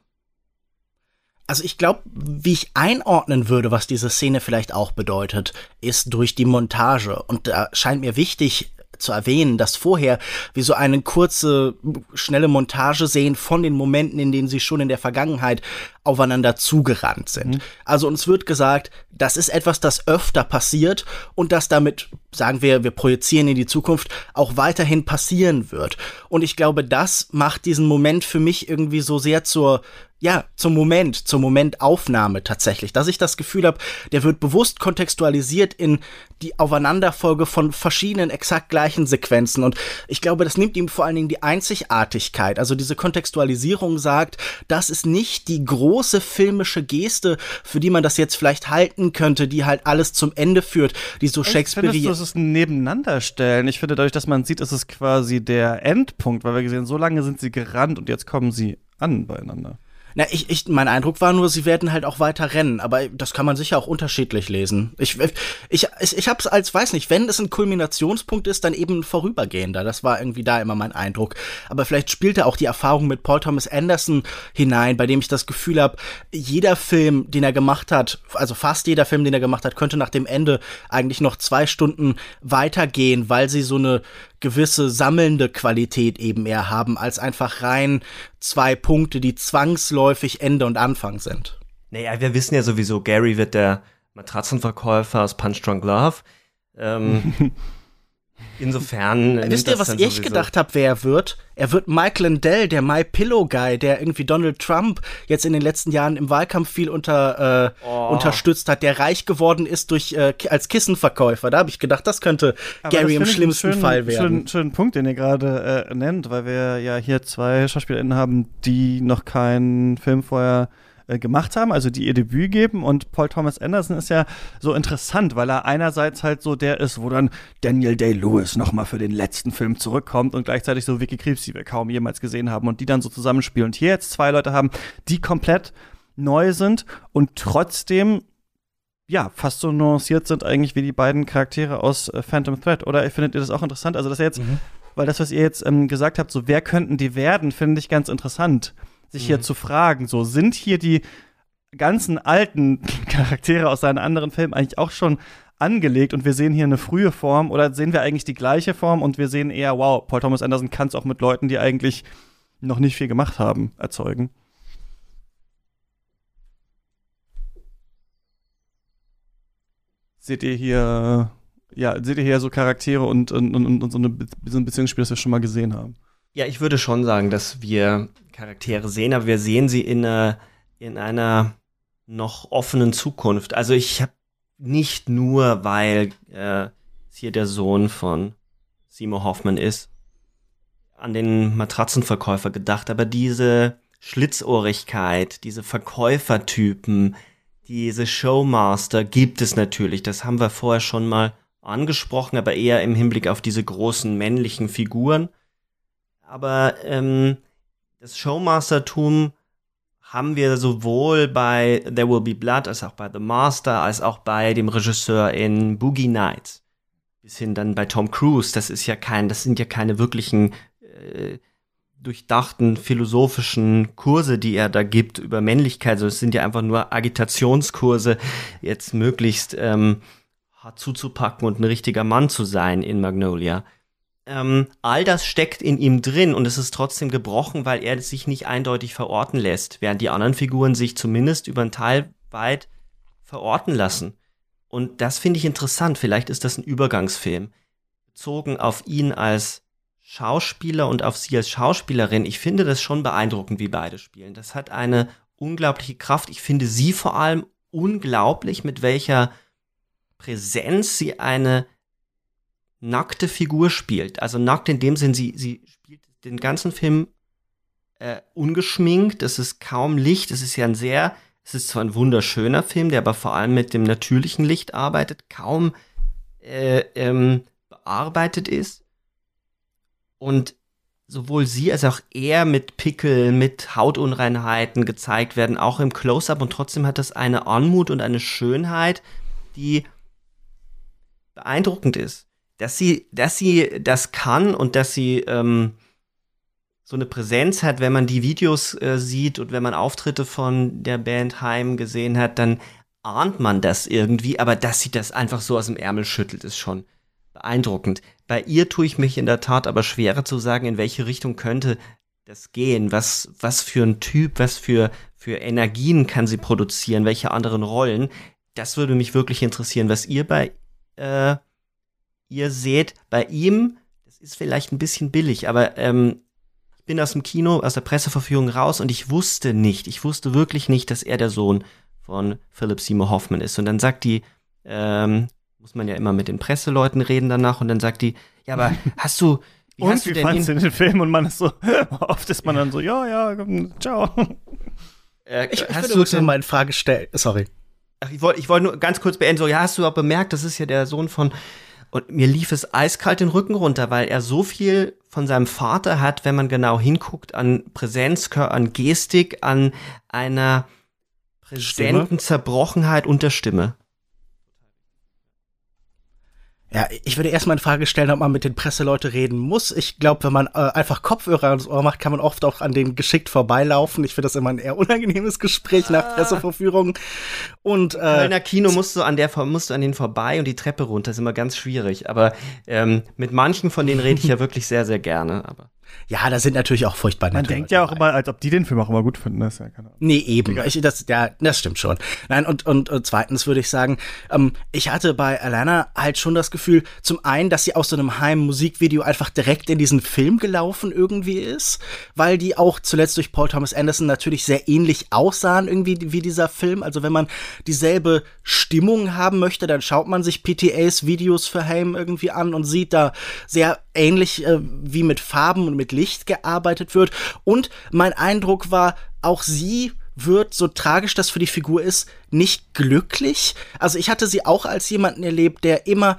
Also ich glaube, wie ich einordnen würde, was diese Szene vielleicht auch bedeutet, ist durch die Montage. Und da scheint mir wichtig, zu erwähnen, dass vorher wir so eine kurze, schnelle Montage sehen von den Momenten, in denen sie schon in der Vergangenheit aufeinander zugerannt sind. Mhm. Also uns wird gesagt, das ist etwas, das öfter passiert und das damit, sagen wir, wir projizieren in die Zukunft, auch weiterhin passieren wird. Und ich glaube, das macht diesen Moment für mich irgendwie so sehr zur ja, zum Moment, zur Momentaufnahme tatsächlich, dass ich das Gefühl habe, der wird bewusst kontextualisiert in die Aufeinanderfolge von verschiedenen exakt gleichen Sequenzen und ich glaube, das nimmt ihm vor allen Dingen die Einzigartigkeit, also diese Kontextualisierung sagt, das ist nicht die große filmische Geste, für die man das jetzt vielleicht halten könnte, die halt alles zum Ende führt, die so Shakespeare. Ich finde, das ist ein Nebeneinanderstellen. Ich finde, dadurch, dass man sieht, ist es quasi der Endpunkt, weil wir gesehen, so lange sind sie gerannt und jetzt kommen sie an beieinander. Na, ich, ich, mein Eindruck war nur, sie werden halt auch weiter rennen, aber das kann man sicher auch unterschiedlich lesen. Ich, ich, ich, ich hab's als, weiß nicht, wenn es ein Kulminationspunkt ist, dann eben vorübergehender. Das war irgendwie da immer mein Eindruck. Aber vielleicht spielt er auch die Erfahrung mit Paul Thomas Anderson hinein, bei dem ich das Gefühl habe, jeder Film, den er gemacht hat, also fast jeder Film, den er gemacht hat, könnte nach dem Ende eigentlich noch zwei Stunden weitergehen, weil sie so eine gewisse sammelnde Qualität eben eher haben, als einfach rein zwei Punkte, die zwangsläufig Ende und Anfang sind. Naja, wir wissen ja sowieso, Gary wird der Matratzenverkäufer aus Punch Drunk Love. Ähm, <laughs> Insofern. Wisst ihr, was ich sowieso. gedacht habe, wer er wird? Er wird Mike Lindell, der My Pillow Guy, der irgendwie Donald Trump jetzt in den letzten Jahren im Wahlkampf viel unter, äh, oh. unterstützt hat, der reich geworden ist durch äh, als Kissenverkäufer. Da habe ich gedacht, das könnte Aber Gary das im schlimmsten schönen, Fall werden. Schönen, schönen Punkt, den ihr gerade äh, nennt, weil wir ja hier zwei SchauspielerInnen haben, die noch keinen Film vorher äh, gemacht haben, also die ihr Debüt geben. Und Paul Thomas Anderson ist ja so interessant, weil er einerseits halt so der ist, wo dann Daniel Day-Lewis nochmal für den letzten Film zurückkommt und gleichzeitig so Vicky Krebs, die wir kaum jemals gesehen haben und die dann so zusammenspielen. Und hier jetzt zwei Leute haben, die komplett neu sind und trotzdem ja, fast so nuanciert sind eigentlich wie die beiden Charaktere aus äh, Phantom Thread. Oder findet ihr das auch interessant? Also, dass er jetzt, mhm. weil das, was ihr jetzt ähm, gesagt habt, so wer könnten die werden, finde ich ganz interessant sich hier mhm. zu fragen, so sind hier die ganzen alten <laughs> Charaktere aus seinen anderen Filmen eigentlich auch schon angelegt und wir sehen hier eine frühe Form oder sehen wir eigentlich die gleiche Form und wir sehen eher, wow, Paul Thomas Anderson kann es auch mit Leuten, die eigentlich noch nicht viel gemacht haben, erzeugen. Seht ihr hier, ja, seht ihr hier so Charaktere und, und, und, und so, eine, so ein Beziehungsspiel, das wir schon mal gesehen haben? Ja, ich würde schon sagen, dass wir Charaktere sehen, aber wir sehen sie in einer, in einer noch offenen Zukunft. Also ich habe nicht nur, weil äh, hier der Sohn von Seymour Hoffman ist, an den Matratzenverkäufer gedacht, aber diese Schlitzohrigkeit, diese Verkäufertypen, diese Showmaster gibt es natürlich. Das haben wir vorher schon mal angesprochen, aber eher im Hinblick auf diese großen männlichen Figuren. Aber ähm, das Showmastertum haben wir sowohl bei There Will Be Blood als auch bei The Master als auch bei dem Regisseur in Boogie Nights. Bis hin dann bei Tom Cruise. Das ist ja kein, das sind ja keine wirklichen äh, durchdachten philosophischen Kurse, die er da gibt über Männlichkeit. Also es sind ja einfach nur Agitationskurse, jetzt möglichst ähm, hart zuzupacken und ein richtiger Mann zu sein in Magnolia ähm, all das steckt in ihm drin und es ist trotzdem gebrochen, weil er sich nicht eindeutig verorten lässt, während die anderen Figuren sich zumindest über einen Teil weit verorten lassen. Und das finde ich interessant. Vielleicht ist das ein Übergangsfilm. Bezogen auf ihn als Schauspieler und auf sie als Schauspielerin. Ich finde das schon beeindruckend, wie beide spielen. Das hat eine unglaubliche Kraft. Ich finde sie vor allem unglaublich, mit welcher Präsenz sie eine nackte Figur spielt. Also nackt in dem Sinn, sie, sie spielt den ganzen Film äh, ungeschminkt, es ist kaum Licht, es ist ja ein sehr, es ist zwar ein wunderschöner Film, der aber vor allem mit dem natürlichen Licht arbeitet, kaum äh, ähm, bearbeitet ist. Und sowohl sie als auch er mit Pickel, mit Hautunreinheiten gezeigt werden, auch im Close-up und trotzdem hat das eine Anmut und eine Schönheit, die beeindruckend ist dass sie, dass sie das kann und dass sie ähm, so eine Präsenz hat, wenn man die Videos äh, sieht und wenn man Auftritte von der Band Heim gesehen hat, dann ahnt man das irgendwie, aber dass sie das einfach so aus dem Ärmel schüttelt, ist schon beeindruckend. Bei ihr tue ich mich in der Tat aber schwerer zu sagen, in welche Richtung könnte das gehen, was, was für ein Typ, was für, für Energien kann sie produzieren, welche anderen Rollen. Das würde mich wirklich interessieren, was ihr bei äh, ihr seht, bei ihm, das ist vielleicht ein bisschen billig, aber ähm, ich bin aus dem Kino, aus der Presseverführung raus und ich wusste nicht, ich wusste wirklich nicht, dass er der Sohn von Philip Seymour Hoffman ist. Und dann sagt die, ähm, muss man ja immer mit den Presseleuten reden danach, und dann sagt die, ja, aber <laughs> hast du, wie und hast wie du fandst du den Film? Und man ist so, <laughs> oft ist man dann so, ja, ja, ciao. Äh, ich, ich würde wirklich mal eine Frage stellen. Sorry. Ach, ich wollte ich wollt nur ganz kurz beenden, so, ja, hast du auch bemerkt, das ist ja der Sohn von Und mir lief es eiskalt den Rücken runter, weil er so viel von seinem Vater hat, wenn man genau hinguckt, an Präsenz, an Gestik, an einer präsenten Stimme? Zerbrochenheit und der Stimme. Ja, ich würde erstmal in Frage stellen, ob man mit den Presseleuten reden muss. Ich glaube, wenn man äh, einfach Kopfhörer ans Ohr macht, kann man oft auch an denen geschickt vorbeilaufen. Ich finde das immer ein eher unangenehmes Gespräch nach ah. Presseverführung. Und äh, Kölner Kino musst du an der musst du an denen vorbei und die Treppe runter. Das ist immer ganz schwierig. Aber ähm, mit manchen von denen rede ich ja <laughs> wirklich sehr, sehr gerne. Aber ja, da sind natürlich auch furchtbar Man denkt ja auch dabei. immer, als ob die den Film auch immer gut finden. Das ja keine Ahnung. Nee, eben. Ich, das, ja, das stimmt schon. Nein, und, und, und zweitens würde ich sagen, ähm, ich hatte bei Alana halt schon das Gefühl, zum einen, dass sie aus so einem Heim-Musikvideo einfach direkt in diesen Film gelaufen irgendwie ist, weil die auch zuletzt durch Paul Thomas Anderson natürlich sehr ähnlich aussahen irgendwie wie dieser Film. Also wenn man dieselbe Stimmung haben möchte, dann schaut man sich PTAs Videos für Heim irgendwie an und sieht da sehr ähnlich äh, wie mit Farben und mit Licht gearbeitet wird. Und mein Eindruck war, auch sie wird, so tragisch das für die Figur ist, nicht glücklich. Also ich hatte sie auch als jemanden erlebt, der immer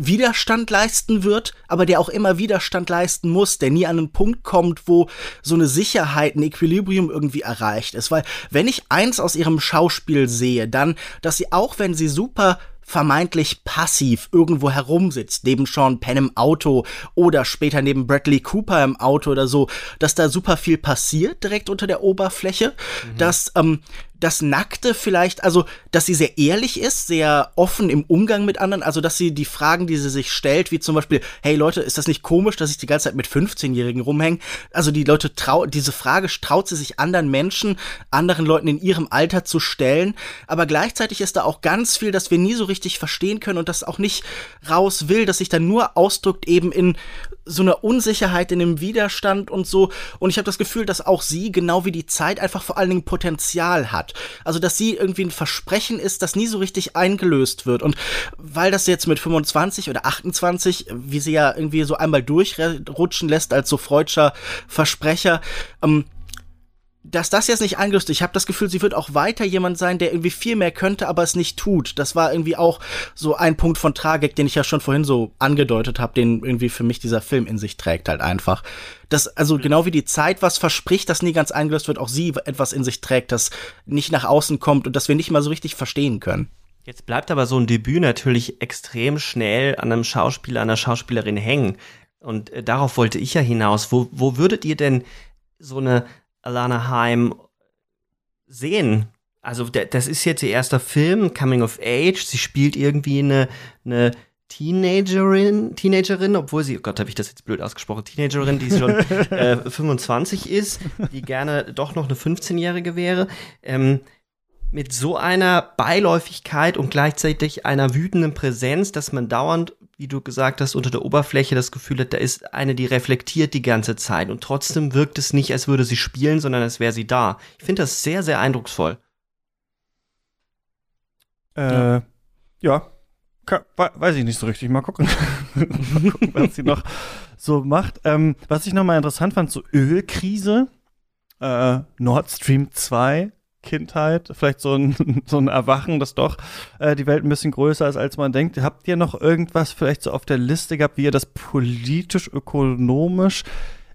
Widerstand leisten wird, aber der auch immer Widerstand leisten muss, der nie an einen Punkt kommt, wo so eine Sicherheit, ein Equilibrium irgendwie erreicht ist. Weil wenn ich eins aus ihrem Schauspiel sehe, dann, dass sie auch wenn sie super vermeintlich passiv irgendwo herumsitzt, neben Sean Penn im Auto oder später neben Bradley Cooper im Auto oder so, dass da super viel passiert direkt unter der Oberfläche, mhm. dass ähm, das Nackte vielleicht, also, dass sie sehr ehrlich ist, sehr offen im Umgang mit anderen, also, dass sie die Fragen, die sie sich stellt, wie zum Beispiel, hey Leute, ist das nicht komisch, dass ich die ganze Zeit mit 15-Jährigen rumhänge? Also, die Leute trau, diese Frage traut sie sich anderen Menschen, anderen Leuten in ihrem Alter zu stellen, aber gleichzeitig ist da auch ganz viel, das wir nie so richtig verstehen können und das auch nicht raus will, dass sich dann nur ausdrückt eben in so einer Unsicherheit, in dem Widerstand und so. Und ich habe das Gefühl, dass auch sie, genau wie die Zeit, einfach vor allen Dingen Potenzial hat. Also, dass sie irgendwie ein Versprechen ist, das nie so richtig eingelöst wird. Und weil das jetzt mit 25 oder 28, wie sie ja irgendwie so einmal durchrutschen lässt als so freudscher Versprecher, ähm, dass das jetzt nicht eingelöst Ich habe das Gefühl, sie wird auch weiter jemand sein, der irgendwie viel mehr könnte, aber es nicht tut. Das war irgendwie auch so ein Punkt von Tragik, den ich ja schon vorhin so angedeutet habe, den irgendwie für mich dieser Film in sich trägt halt einfach. Das, also mhm. genau wie die Zeit was verspricht, das nie ganz eingelöst wird, auch sie etwas in sich trägt, das nicht nach außen kommt und das wir nicht mal so richtig verstehen können. Jetzt bleibt aber so ein Debüt natürlich extrem schnell an einem Schauspieler, einer Schauspielerin hängen. Und äh, darauf wollte ich ja hinaus. Wo, wo würdet ihr denn so eine Alana Haim sehen. Also das ist jetzt ihr erster Film, Coming of Age. Sie spielt irgendwie eine, eine Teenagerin, Teenagerin, obwohl sie, oh Gott, habe ich das jetzt blöd ausgesprochen, Teenagerin, die schon <laughs> äh, 25 ist, die gerne doch noch eine 15-Jährige wäre. Ähm, mit so einer Beiläufigkeit und gleichzeitig einer wütenden Präsenz, dass man dauernd, wie du gesagt hast, unter der Oberfläche das Gefühl hat, da ist eine, die reflektiert die ganze Zeit und trotzdem wirkt es nicht, als würde sie spielen, sondern als wäre sie da. Ich finde das sehr, sehr eindrucksvoll. Äh, ja. ja. Weiß ich nicht so richtig. Mal gucken, <laughs> mal gucken was sie noch so macht. Ähm, was ich nochmal interessant fand, so Ölkrise, äh, Nord Stream 2 Kindheit, vielleicht so ein, <laughs> so ein Erwachen, dass doch äh, die Welt ein bisschen größer ist, als man denkt. Habt ihr noch irgendwas vielleicht so auf der Liste gehabt, wie ihr das politisch, ökonomisch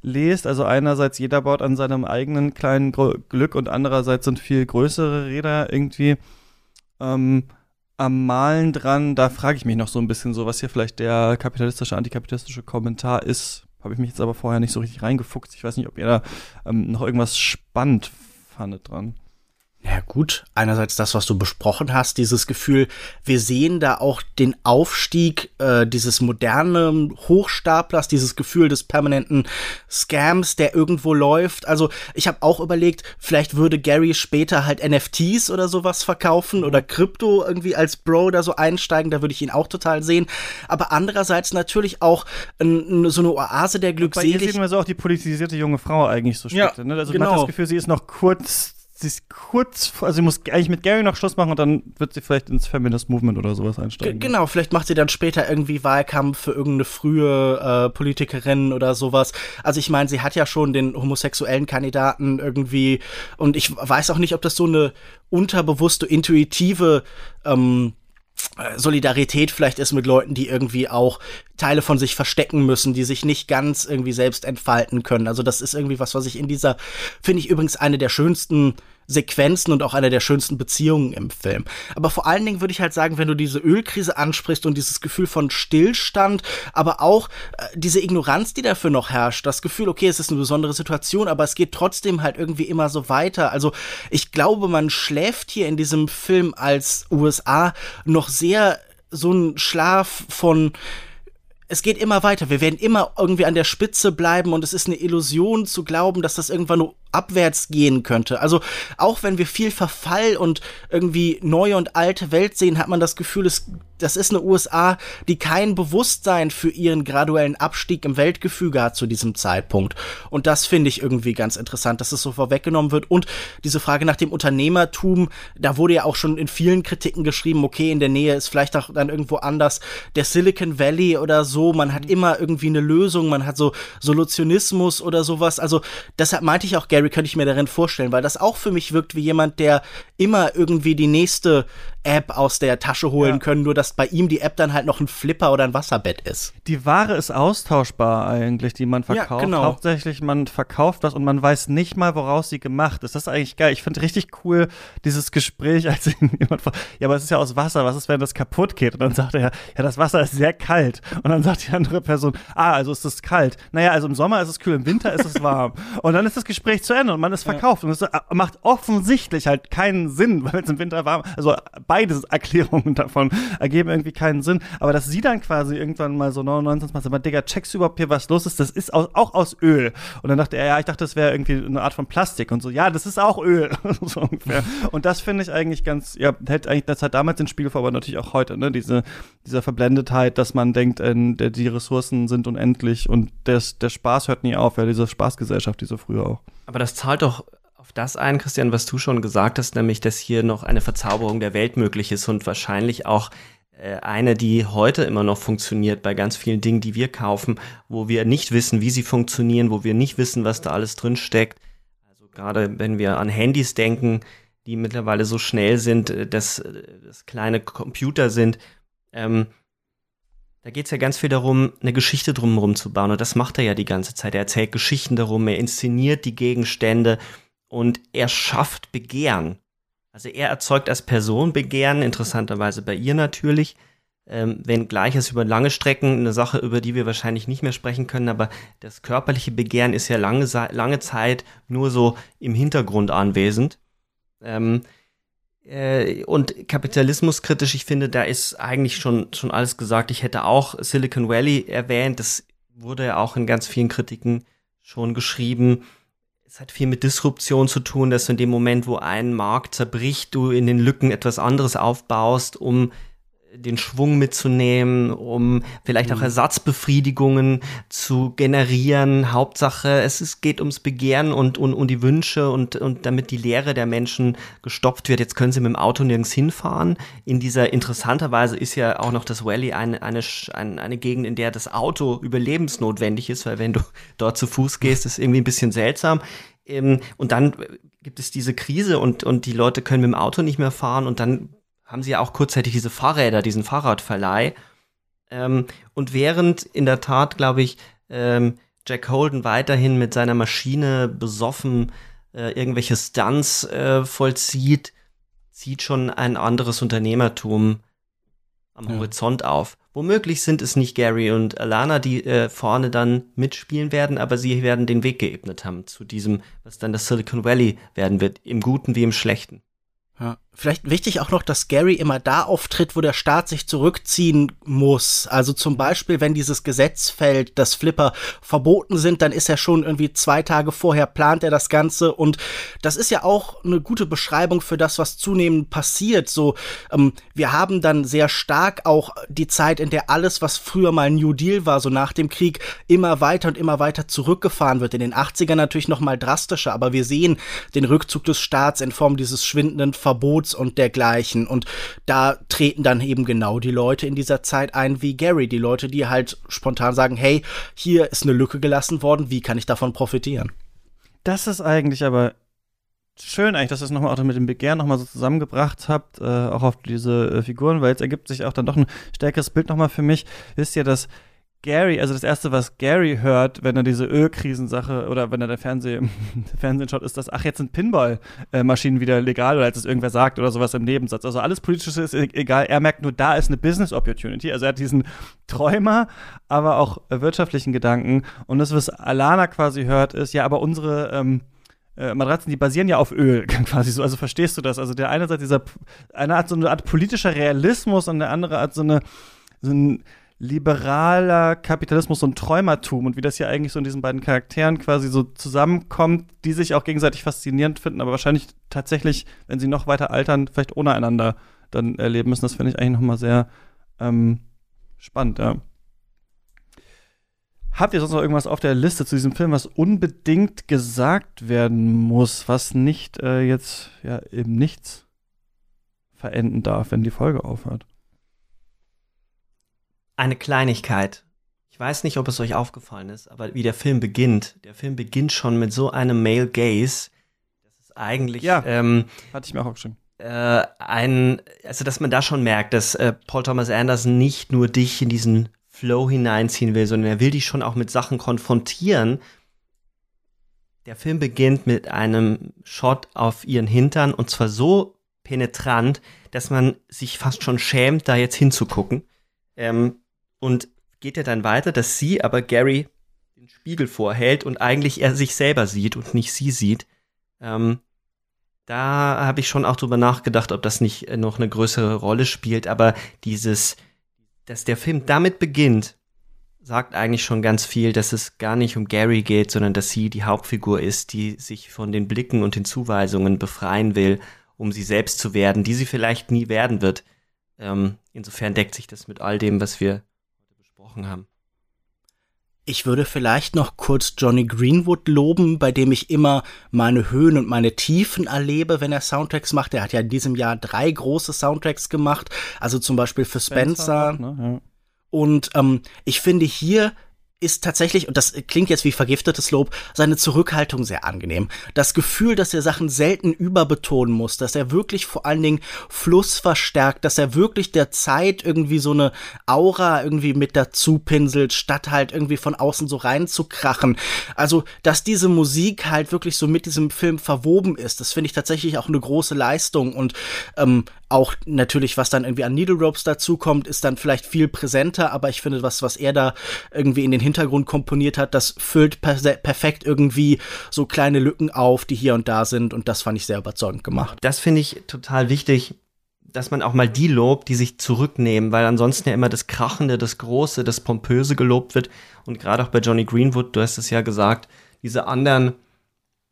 lest? Also einerseits jeder baut an seinem eigenen kleinen Glück und andererseits sind viel größere Räder irgendwie ähm, am Malen dran. Da frage ich mich noch so ein bisschen so, was hier vielleicht der kapitalistische, antikapitalistische Kommentar ist. Habe ich mich jetzt aber vorher nicht so richtig reingefuchst. Ich weiß nicht, ob ihr da ähm, noch irgendwas spannend fandet dran. Ja gut, einerseits das, was du besprochen hast, dieses Gefühl, wir sehen da auch den Aufstieg äh, dieses modernen Hochstaplers, dieses Gefühl des permanenten Scams, der irgendwo läuft. Also ich habe auch überlegt, vielleicht würde Gary später halt NFTs oder sowas verkaufen oder Krypto irgendwie als Bro da so einsteigen, da würde ich ihn auch total sehen. Aber andererseits natürlich auch ein, so eine Oase der Glückseligkeit. Bei ihr sehen wir so auch die politisierte junge Frau eigentlich so später. Ja, ne? Also genau. man hat das Gefühl, sie ist noch kurz sie ist kurz, also sie muss eigentlich mit Gary noch Schluss machen und dann wird sie vielleicht ins Feminist Movement oder sowas einsteigen. G genau, vielleicht macht sie dann später irgendwie Wahlkampf für irgendeine frühe äh, Politikerin oder sowas. Also ich meine, sie hat ja schon den homosexuellen Kandidaten irgendwie und ich weiß auch nicht, ob das so eine unterbewusste, intuitive ähm, äh, Solidarität vielleicht ist mit Leuten, die irgendwie auch Teile von sich verstecken müssen, die sich nicht ganz irgendwie selbst entfalten können. Also das ist irgendwie was, was ich in dieser, finde ich übrigens eine der schönsten Sequenzen und auch einer der schönsten Beziehungen im Film. Aber vor allen Dingen würde ich halt sagen, wenn du diese Ölkrise ansprichst und dieses Gefühl von Stillstand, aber auch äh, diese Ignoranz, die dafür noch herrscht, das Gefühl, okay, es ist eine besondere Situation, aber es geht trotzdem halt irgendwie immer so weiter. Also ich glaube, man schläft hier in diesem Film als USA noch sehr so einen Schlaf von es geht immer weiter. Wir werden immer irgendwie an der Spitze bleiben und es ist eine Illusion zu glauben, dass das irgendwann nur abwärts gehen könnte. Also auch wenn wir viel Verfall und irgendwie neue und alte Welt sehen, hat man das Gefühl, es, das ist eine USA, die kein Bewusstsein für ihren graduellen Abstieg im Weltgefüge hat zu diesem Zeitpunkt. Und das finde ich irgendwie ganz interessant, dass es so vorweggenommen wird. Und diese Frage nach dem Unternehmertum, da wurde ja auch schon in vielen Kritiken geschrieben, okay, in der Nähe ist vielleicht auch dann irgendwo anders der Silicon Valley oder so. Man hat immer irgendwie eine Lösung, man hat so Solutionismus oder sowas. Also deshalb meinte ich auch Gary Gary könnte ich mir darin vorstellen, weil das auch für mich wirkt wie jemand, der immer irgendwie die nächste App aus der Tasche holen ja. können, nur dass bei ihm die App dann halt noch ein Flipper oder ein Wasserbett ist. Die Ware ist austauschbar eigentlich, die man verkauft. Ja, genau. Hauptsächlich, man verkauft das und man weiß nicht mal, woraus sie gemacht ist. Das ist eigentlich geil. Ich finde richtig cool dieses Gespräch, <laughs> als jemand fragt, ja, aber es ist ja aus Wasser, was ist, wenn das kaputt geht? Und dann sagt er, ja, das Wasser ist sehr kalt. Und dann sagt die andere Person, ah, also ist es kalt. Naja, also im Sommer ist es kühl, im Winter ist es warm. <laughs> und dann ist das Gespräch zu Ende und man ist verkauft. Ja. Und es macht offensichtlich halt keinen Sinn, <laughs> weil es im Winter warm, also beide Erklärungen <laughs> davon ergeben irgendwie keinen Sinn. Aber dass sie dann quasi irgendwann mal so 99 macht, aber Digga, checkst du überhaupt hier, was los ist? Das ist auch aus Öl. Und dann dachte er, ja, ich dachte, das wäre irgendwie eine Art von Plastik und so. Ja, das ist auch Öl. <laughs> so ungefähr. Und das finde ich eigentlich ganz, ja, hält eigentlich das hat damals den Spiegel vor, aber natürlich auch heute, ne? Diese, diese Verblendetheit, dass man denkt, äh, die Ressourcen sind unendlich und des, der Spaß hört nie auf, ja, diese Spaßgesellschaft, diese früher auch. Aber das zahlt doch das ein, Christian, was du schon gesagt hast, nämlich, dass hier noch eine Verzauberung der Welt möglich ist und wahrscheinlich auch äh, eine, die heute immer noch funktioniert bei ganz vielen Dingen, die wir kaufen, wo wir nicht wissen, wie sie funktionieren, wo wir nicht wissen, was da alles drin steckt. Also gerade wenn wir an Handys denken, die mittlerweile so schnell sind, äh, dass das kleine Computer sind, ähm, da geht es ja ganz viel darum, eine Geschichte drumherum zu bauen. Und das macht er ja die ganze Zeit. Er erzählt Geschichten darum, er inszeniert die Gegenstände und er schafft Begehren. Also er erzeugt als Person Begehren, interessanterweise bei ihr natürlich, ähm, wenngleich es über lange Strecken eine Sache, über die wir wahrscheinlich nicht mehr sprechen können, aber das körperliche Begehren ist ja lange, lange Zeit nur so im Hintergrund anwesend. Ähm, äh, und kapitalismuskritisch, ich finde, da ist eigentlich schon, schon alles gesagt. Ich hätte auch Silicon Valley erwähnt, das wurde ja auch in ganz vielen Kritiken schon geschrieben es hat viel mit Disruption zu tun, dass du in dem Moment, wo ein Markt zerbricht, du in den Lücken etwas anderes aufbaust, um den Schwung mitzunehmen, um vielleicht auch mhm. Ersatzbefriedigungen zu generieren. Hauptsache, es ist, geht ums Begehren und, und, und die Wünsche und, und damit die Lehre der Menschen gestopft wird. Jetzt können sie mit dem Auto nirgends hinfahren. In dieser interessanterweise ist ja auch noch das Valley eine, eine, eine, eine Gegend, in der das Auto überlebensnotwendig ist, weil wenn du <laughs> dort zu Fuß gehst, ist irgendwie ein bisschen seltsam. Ähm, und dann gibt es diese Krise und, und die Leute können mit dem Auto nicht mehr fahren und dann haben sie ja auch kurzzeitig diese Fahrräder, diesen Fahrradverleih. Ähm, und während in der Tat, glaube ich, ähm, Jack Holden weiterhin mit seiner Maschine besoffen äh, irgendwelche Stunts äh, vollzieht, zieht schon ein anderes Unternehmertum am ja. Horizont auf. Womöglich sind es nicht Gary und Alana, die äh, vorne dann mitspielen werden, aber sie werden den Weg geebnet haben zu diesem, was dann das Silicon Valley werden wird, im Guten wie im Schlechten. Ja. Vielleicht wichtig auch noch, dass Gary immer da auftritt, wo der Staat sich zurückziehen muss. Also zum Beispiel, wenn dieses Gesetz fällt, dass Flipper verboten sind, dann ist er schon irgendwie zwei Tage vorher, plant er das Ganze. Und das ist ja auch eine gute Beschreibung für das, was zunehmend passiert. So, ähm, wir haben dann sehr stark auch die Zeit, in der alles, was früher mal New Deal war, so nach dem Krieg, immer weiter und immer weiter zurückgefahren wird. In den 80ern natürlich noch mal drastischer, aber wir sehen den Rückzug des Staats in Form dieses schwindenden Verbots Codes und dergleichen. Und da treten dann eben genau die Leute in dieser Zeit ein wie Gary, die Leute, die halt spontan sagen, hey, hier ist eine Lücke gelassen worden, wie kann ich davon profitieren? Das ist eigentlich aber schön eigentlich, dass ihr es nochmal auch mit dem Begehren nochmal so zusammengebracht habt, äh, auch auf diese äh, Figuren, weil jetzt ergibt sich auch dann doch ein stärkeres Bild nochmal für mich. Wisst ihr, dass Gary, also das erste, was Gary hört, wenn er diese Ölkrisensache oder wenn er der Fernseh, <laughs> Fernsehen schaut, ist, dass, ach, jetzt sind Pinball-Maschinen wieder legal oder als es irgendwer sagt oder sowas im Nebensatz. Also alles Politische ist e-, egal. Er merkt nur, da ist eine Business Opportunity. Also er hat diesen Träumer, aber auch wirtschaftlichen Gedanken. Und das, was Alana quasi hört, ist, ja, aber unsere, ähm, äh, Matratzen, die basieren ja auf Öl, <laughs> quasi so. Also verstehst du das? Also der eine Seite dieser, eine Art so eine Art politischer Realismus und der andere Art so eine, so ein liberaler Kapitalismus und Träumertum und wie das hier eigentlich so in diesen beiden Charakteren quasi so zusammenkommt, die sich auch gegenseitig faszinierend finden, aber wahrscheinlich tatsächlich, wenn sie noch weiter altern, vielleicht ohne einander dann erleben müssen. Das finde ich eigentlich nochmal sehr ähm, spannend, ja. Habt ihr sonst noch irgendwas auf der Liste zu diesem Film, was unbedingt gesagt werden muss, was nicht äh, jetzt ja im Nichts verenden darf, wenn die Folge aufhört? Eine Kleinigkeit. Ich weiß nicht, ob es euch aufgefallen ist, aber wie der Film beginnt. Der Film beginnt schon mit so einem Male Gaze. Das ist eigentlich. Ja, ähm, hatte ich mir auch geschrieben. Äh, ein, also dass man da schon merkt, dass äh, Paul Thomas Anderson nicht nur dich in diesen Flow hineinziehen will, sondern er will dich schon auch mit Sachen konfrontieren. Der Film beginnt mit einem Shot auf ihren Hintern und zwar so penetrant, dass man sich fast schon schämt, da jetzt hinzugucken. Ähm, und geht er dann weiter, dass sie aber Gary den Spiegel vorhält und eigentlich er sich selber sieht und nicht sie sieht. Ähm, da habe ich schon auch drüber nachgedacht, ob das nicht noch eine größere Rolle spielt, aber dieses, dass der Film damit beginnt, sagt eigentlich schon ganz viel, dass es gar nicht um Gary geht, sondern dass sie die Hauptfigur ist, die sich von den Blicken und den Zuweisungen befreien will, um sie selbst zu werden, die sie vielleicht nie werden wird. Ähm, insofern deckt sich das mit all dem, was wir heute besprochen haben. Ich würde vielleicht noch kurz Johnny Greenwood loben, bei dem ich immer meine Höhen und meine Tiefen erlebe, wenn er Soundtracks macht. Er hat ja in diesem Jahr drei große Soundtracks gemacht, also zum Beispiel für Spencer. Spencer auch, ne? ja. Und ähm, ich finde hier ist tatsächlich, und das klingt jetzt wie vergiftetes Lob, seine Zurückhaltung sehr angenehm. Das Gefühl, dass er Sachen selten überbetonen muss, dass er wirklich vor allen Dingen Fluss verstärkt, dass er wirklich der Zeit irgendwie so eine Aura irgendwie mit dazu pinselt, statt halt irgendwie von außen so reinzukrachen. Also, dass diese Musik halt wirklich so mit diesem Film verwoben ist, das finde ich tatsächlich auch eine große Leistung und ähm, auch natürlich, was dann irgendwie an Needle Ropes dazukommt, ist dann vielleicht viel präsenter, aber ich finde, was, was er da irgendwie in den Hintergrund komponiert hat, das füllt per perfekt irgendwie so kleine Lücken auf, die hier und da sind und das fand ich sehr überzeugend gemacht. Das finde ich total wichtig, dass man auch mal die lobt, die sich zurücknehmen, weil ansonsten ja immer das Krachende, das Große, das Pompöse gelobt wird und gerade auch bei Johnny Greenwood, du hast es ja gesagt, diese anderen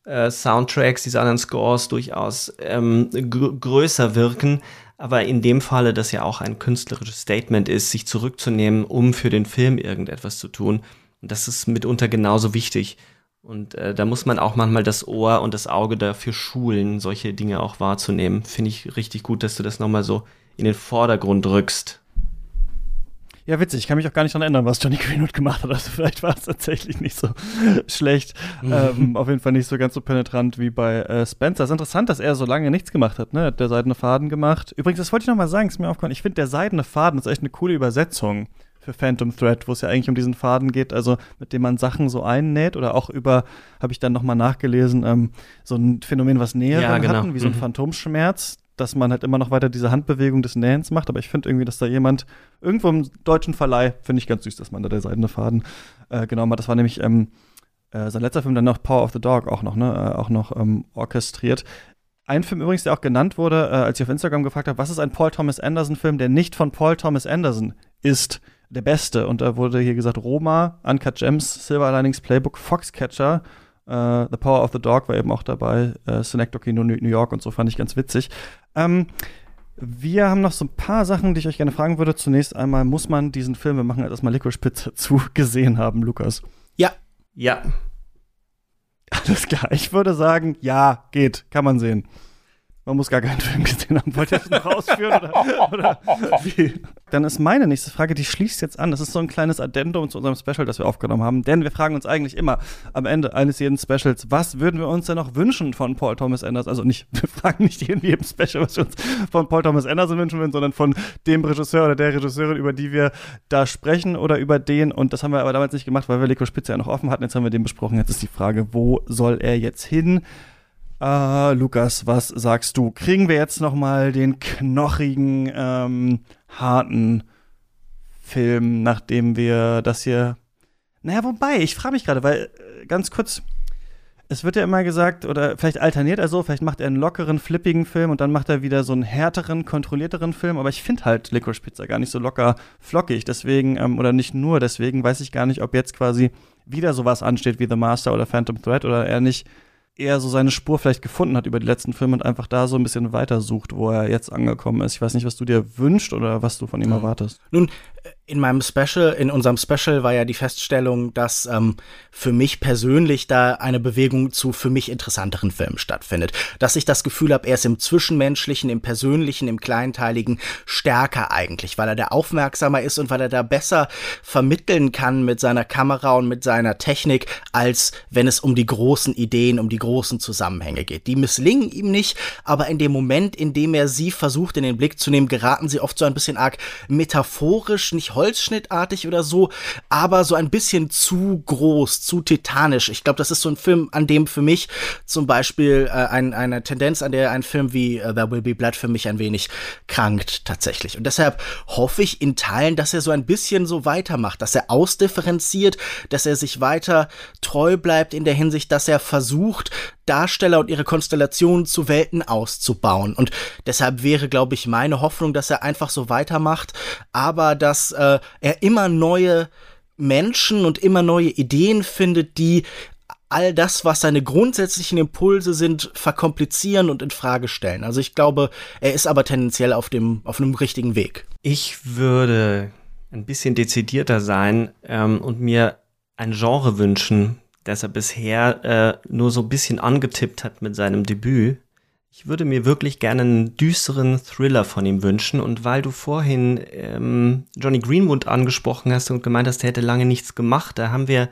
äh, Soundtracks, diese anderen Scores durchaus ähm, gr größer wirken. Aber in dem Falle, dass ja auch ein künstlerisches Statement ist, sich zurückzunehmen, um für den Film irgendetwas zu tun. Und das ist mitunter genauso wichtig. Und äh, da muss man auch manchmal das Ohr und das Auge dafür schulen, solche Dinge auch wahrzunehmen. Finde ich richtig gut, dass du das nochmal so in den Vordergrund rückst. Ja, witzig. Ich kann mich auch gar nicht daran erinnern, was Johnny Greenwood gemacht hat. Also vielleicht war es tatsächlich nicht so <laughs> schlecht. ähm, auf jeden Fall nicht so ganz so penetrant wie bei äh, Spencer. Es ist interessant, dass er so lange nichts gemacht hat. Ne? Hat der Seidene Faden gemacht. Übrigens, das wollte ich noch mal sagen, ist mir aufgefallen. Ich finde, der Seidene Faden ist echt eine coole Übersetzung für Phantom Thread, wo es ja eigentlich um diesen Faden geht, also mit dem man Sachen so einnäht oder auch über, habe ich dann nochmal nachgelesen, ähm, so ein Phänomen, was Näher ja, genau. hatten, wie so ein mhm. Phantomschmerz, dass man halt immer noch weiter diese Handbewegung des Nähens macht. Aber ich finde irgendwie, dass da jemand irgendwo im deutschen Verleih, finde ich ganz süß, dass man da der seidene Faden äh, genau macht. Das war nämlich ähm, äh, sein letzter Film, dann noch Power of the Dog auch noch, ne, äh, auch noch ähm, orchestriert. Ein Film übrigens, der auch genannt wurde, äh, als ich auf Instagram gefragt habe, was ist ein Paul Thomas Anderson-Film, der nicht von Paul Thomas Anderson ist, der beste. Und da wurde hier gesagt, Roma, Uncut Gems, Silver Linings Playbook, Foxcatcher Uh, the Power of the Dog war eben auch dabei, uh, Synecdoche New, New York und so fand ich ganz witzig. Ähm, wir haben noch so ein paar Sachen, die ich euch gerne fragen würde. Zunächst einmal, muss man diesen Film, wir machen halt erstmal Licorice Pizza <laughs> zu, gesehen haben, Lukas? Ja. Ja. Alles klar. Ich würde sagen, ja, geht, kann man sehen. Man muss gar keinen Film gesehen haben. Wollt ihr das noch ausführen oder, oder wie? dann ist meine nächste Frage, die schließt jetzt an. Das ist so ein kleines Addendum zu unserem Special, das wir aufgenommen haben. Denn wir fragen uns eigentlich immer am Ende eines jeden Specials, was würden wir uns denn noch wünschen von Paul Thomas Anderson? Also nicht, wir fragen nicht in jedem Special, was wir uns von Paul Thomas Anderson wünschen würden, sondern von dem Regisseur oder der Regisseurin, über die wir da sprechen oder über den. Und das haben wir aber damals nicht gemacht, weil wir Lico Spitze ja noch offen hatten. Jetzt haben wir den besprochen. Jetzt ist die Frage, wo soll er jetzt hin? Uh, Lukas, was sagst du? Kriegen wir jetzt noch mal den knochigen, ähm, harten Film, nachdem wir das hier. Naja, wobei, ich frage mich gerade, weil äh, ganz kurz, es wird ja immer gesagt, oder vielleicht alterniert er so, vielleicht macht er einen lockeren, flippigen Film und dann macht er wieder so einen härteren, kontrollierteren Film. Aber ich finde halt Licorice Pizza gar nicht so locker flockig. Deswegen, ähm, oder nicht nur deswegen, weiß ich gar nicht, ob jetzt quasi wieder sowas ansteht wie The Master oder Phantom Thread oder er nicht eher so seine Spur vielleicht gefunden hat über die letzten Filme und einfach da so ein bisschen weiter sucht, wo er jetzt angekommen ist. Ich weiß nicht, was du dir wünschst oder was du von ihm mhm. erwartest. Nun, in meinem Special, in unserem Special war ja die Feststellung, dass ähm, für mich persönlich da eine Bewegung zu für mich interessanteren Filmen stattfindet. Dass ich das Gefühl habe, er ist im Zwischenmenschlichen, im Persönlichen, im Kleinteiligen stärker eigentlich, weil er da aufmerksamer ist und weil er da besser vermitteln kann mit seiner Kamera und mit seiner Technik, als wenn es um die großen Ideen, um die großen Zusammenhänge geht. Die misslingen ihm nicht, aber in dem Moment, in dem er sie versucht in den Blick zu nehmen, geraten sie oft so ein bisschen arg metaphorisch, nicht holzschnittartig oder so, aber so ein bisschen zu groß, zu titanisch. Ich glaube, das ist so ein Film, an dem für mich zum Beispiel äh, ein, eine Tendenz, an der ein Film wie uh, There Will Be Blood für mich ein wenig krankt tatsächlich. Und deshalb hoffe ich in Teilen, dass er so ein bisschen so weitermacht, dass er ausdifferenziert, dass er sich weiter treu bleibt in der Hinsicht, dass er versucht, Darsteller und ihre Konstellationen zu Welten auszubauen. Und deshalb wäre, glaube ich, meine Hoffnung, dass er einfach so weitermacht, aber dass äh, er immer neue Menschen und immer neue Ideen findet, die all das, was seine grundsätzlichen Impulse sind, verkomplizieren und in Frage stellen. Also ich glaube, er ist aber tendenziell auf dem auf einem richtigen Weg. Ich würde ein bisschen dezidierter sein ähm, und mir ein Genre wünschen, das er bisher äh, nur so ein bisschen angetippt hat mit seinem Debüt. Ich würde mir wirklich gerne einen düsteren Thriller von ihm wünschen. Und weil du vorhin ähm, Johnny Greenwood angesprochen hast und gemeint hast, er hätte lange nichts gemacht, da haben wir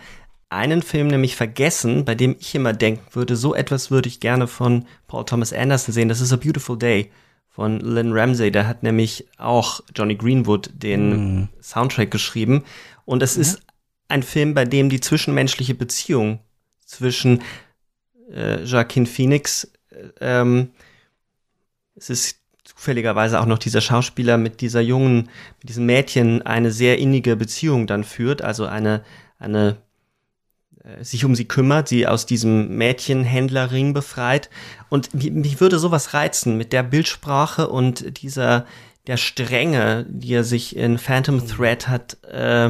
einen Film nämlich vergessen, bei dem ich immer denken würde, so etwas würde ich gerne von Paul Thomas Anderson sehen. Das ist A Beautiful Day von Lynn Ramsey. Der hat nämlich auch Johnny Greenwood den mm. Soundtrack geschrieben. Und es mhm. ist ein Film, bei dem die zwischenmenschliche Beziehung zwischen äh, Joaquin Phoenix, ähm, es ist zufälligerweise auch noch dieser Schauspieler mit dieser jungen, mit diesem Mädchen eine sehr innige Beziehung dann führt, also eine, eine äh, sich um sie kümmert, sie aus diesem Mädchenhändlerring befreit. Und mich, mich würde sowas reizen mit der Bildsprache und dieser der Strenge, die er sich in Phantom Thread hat äh,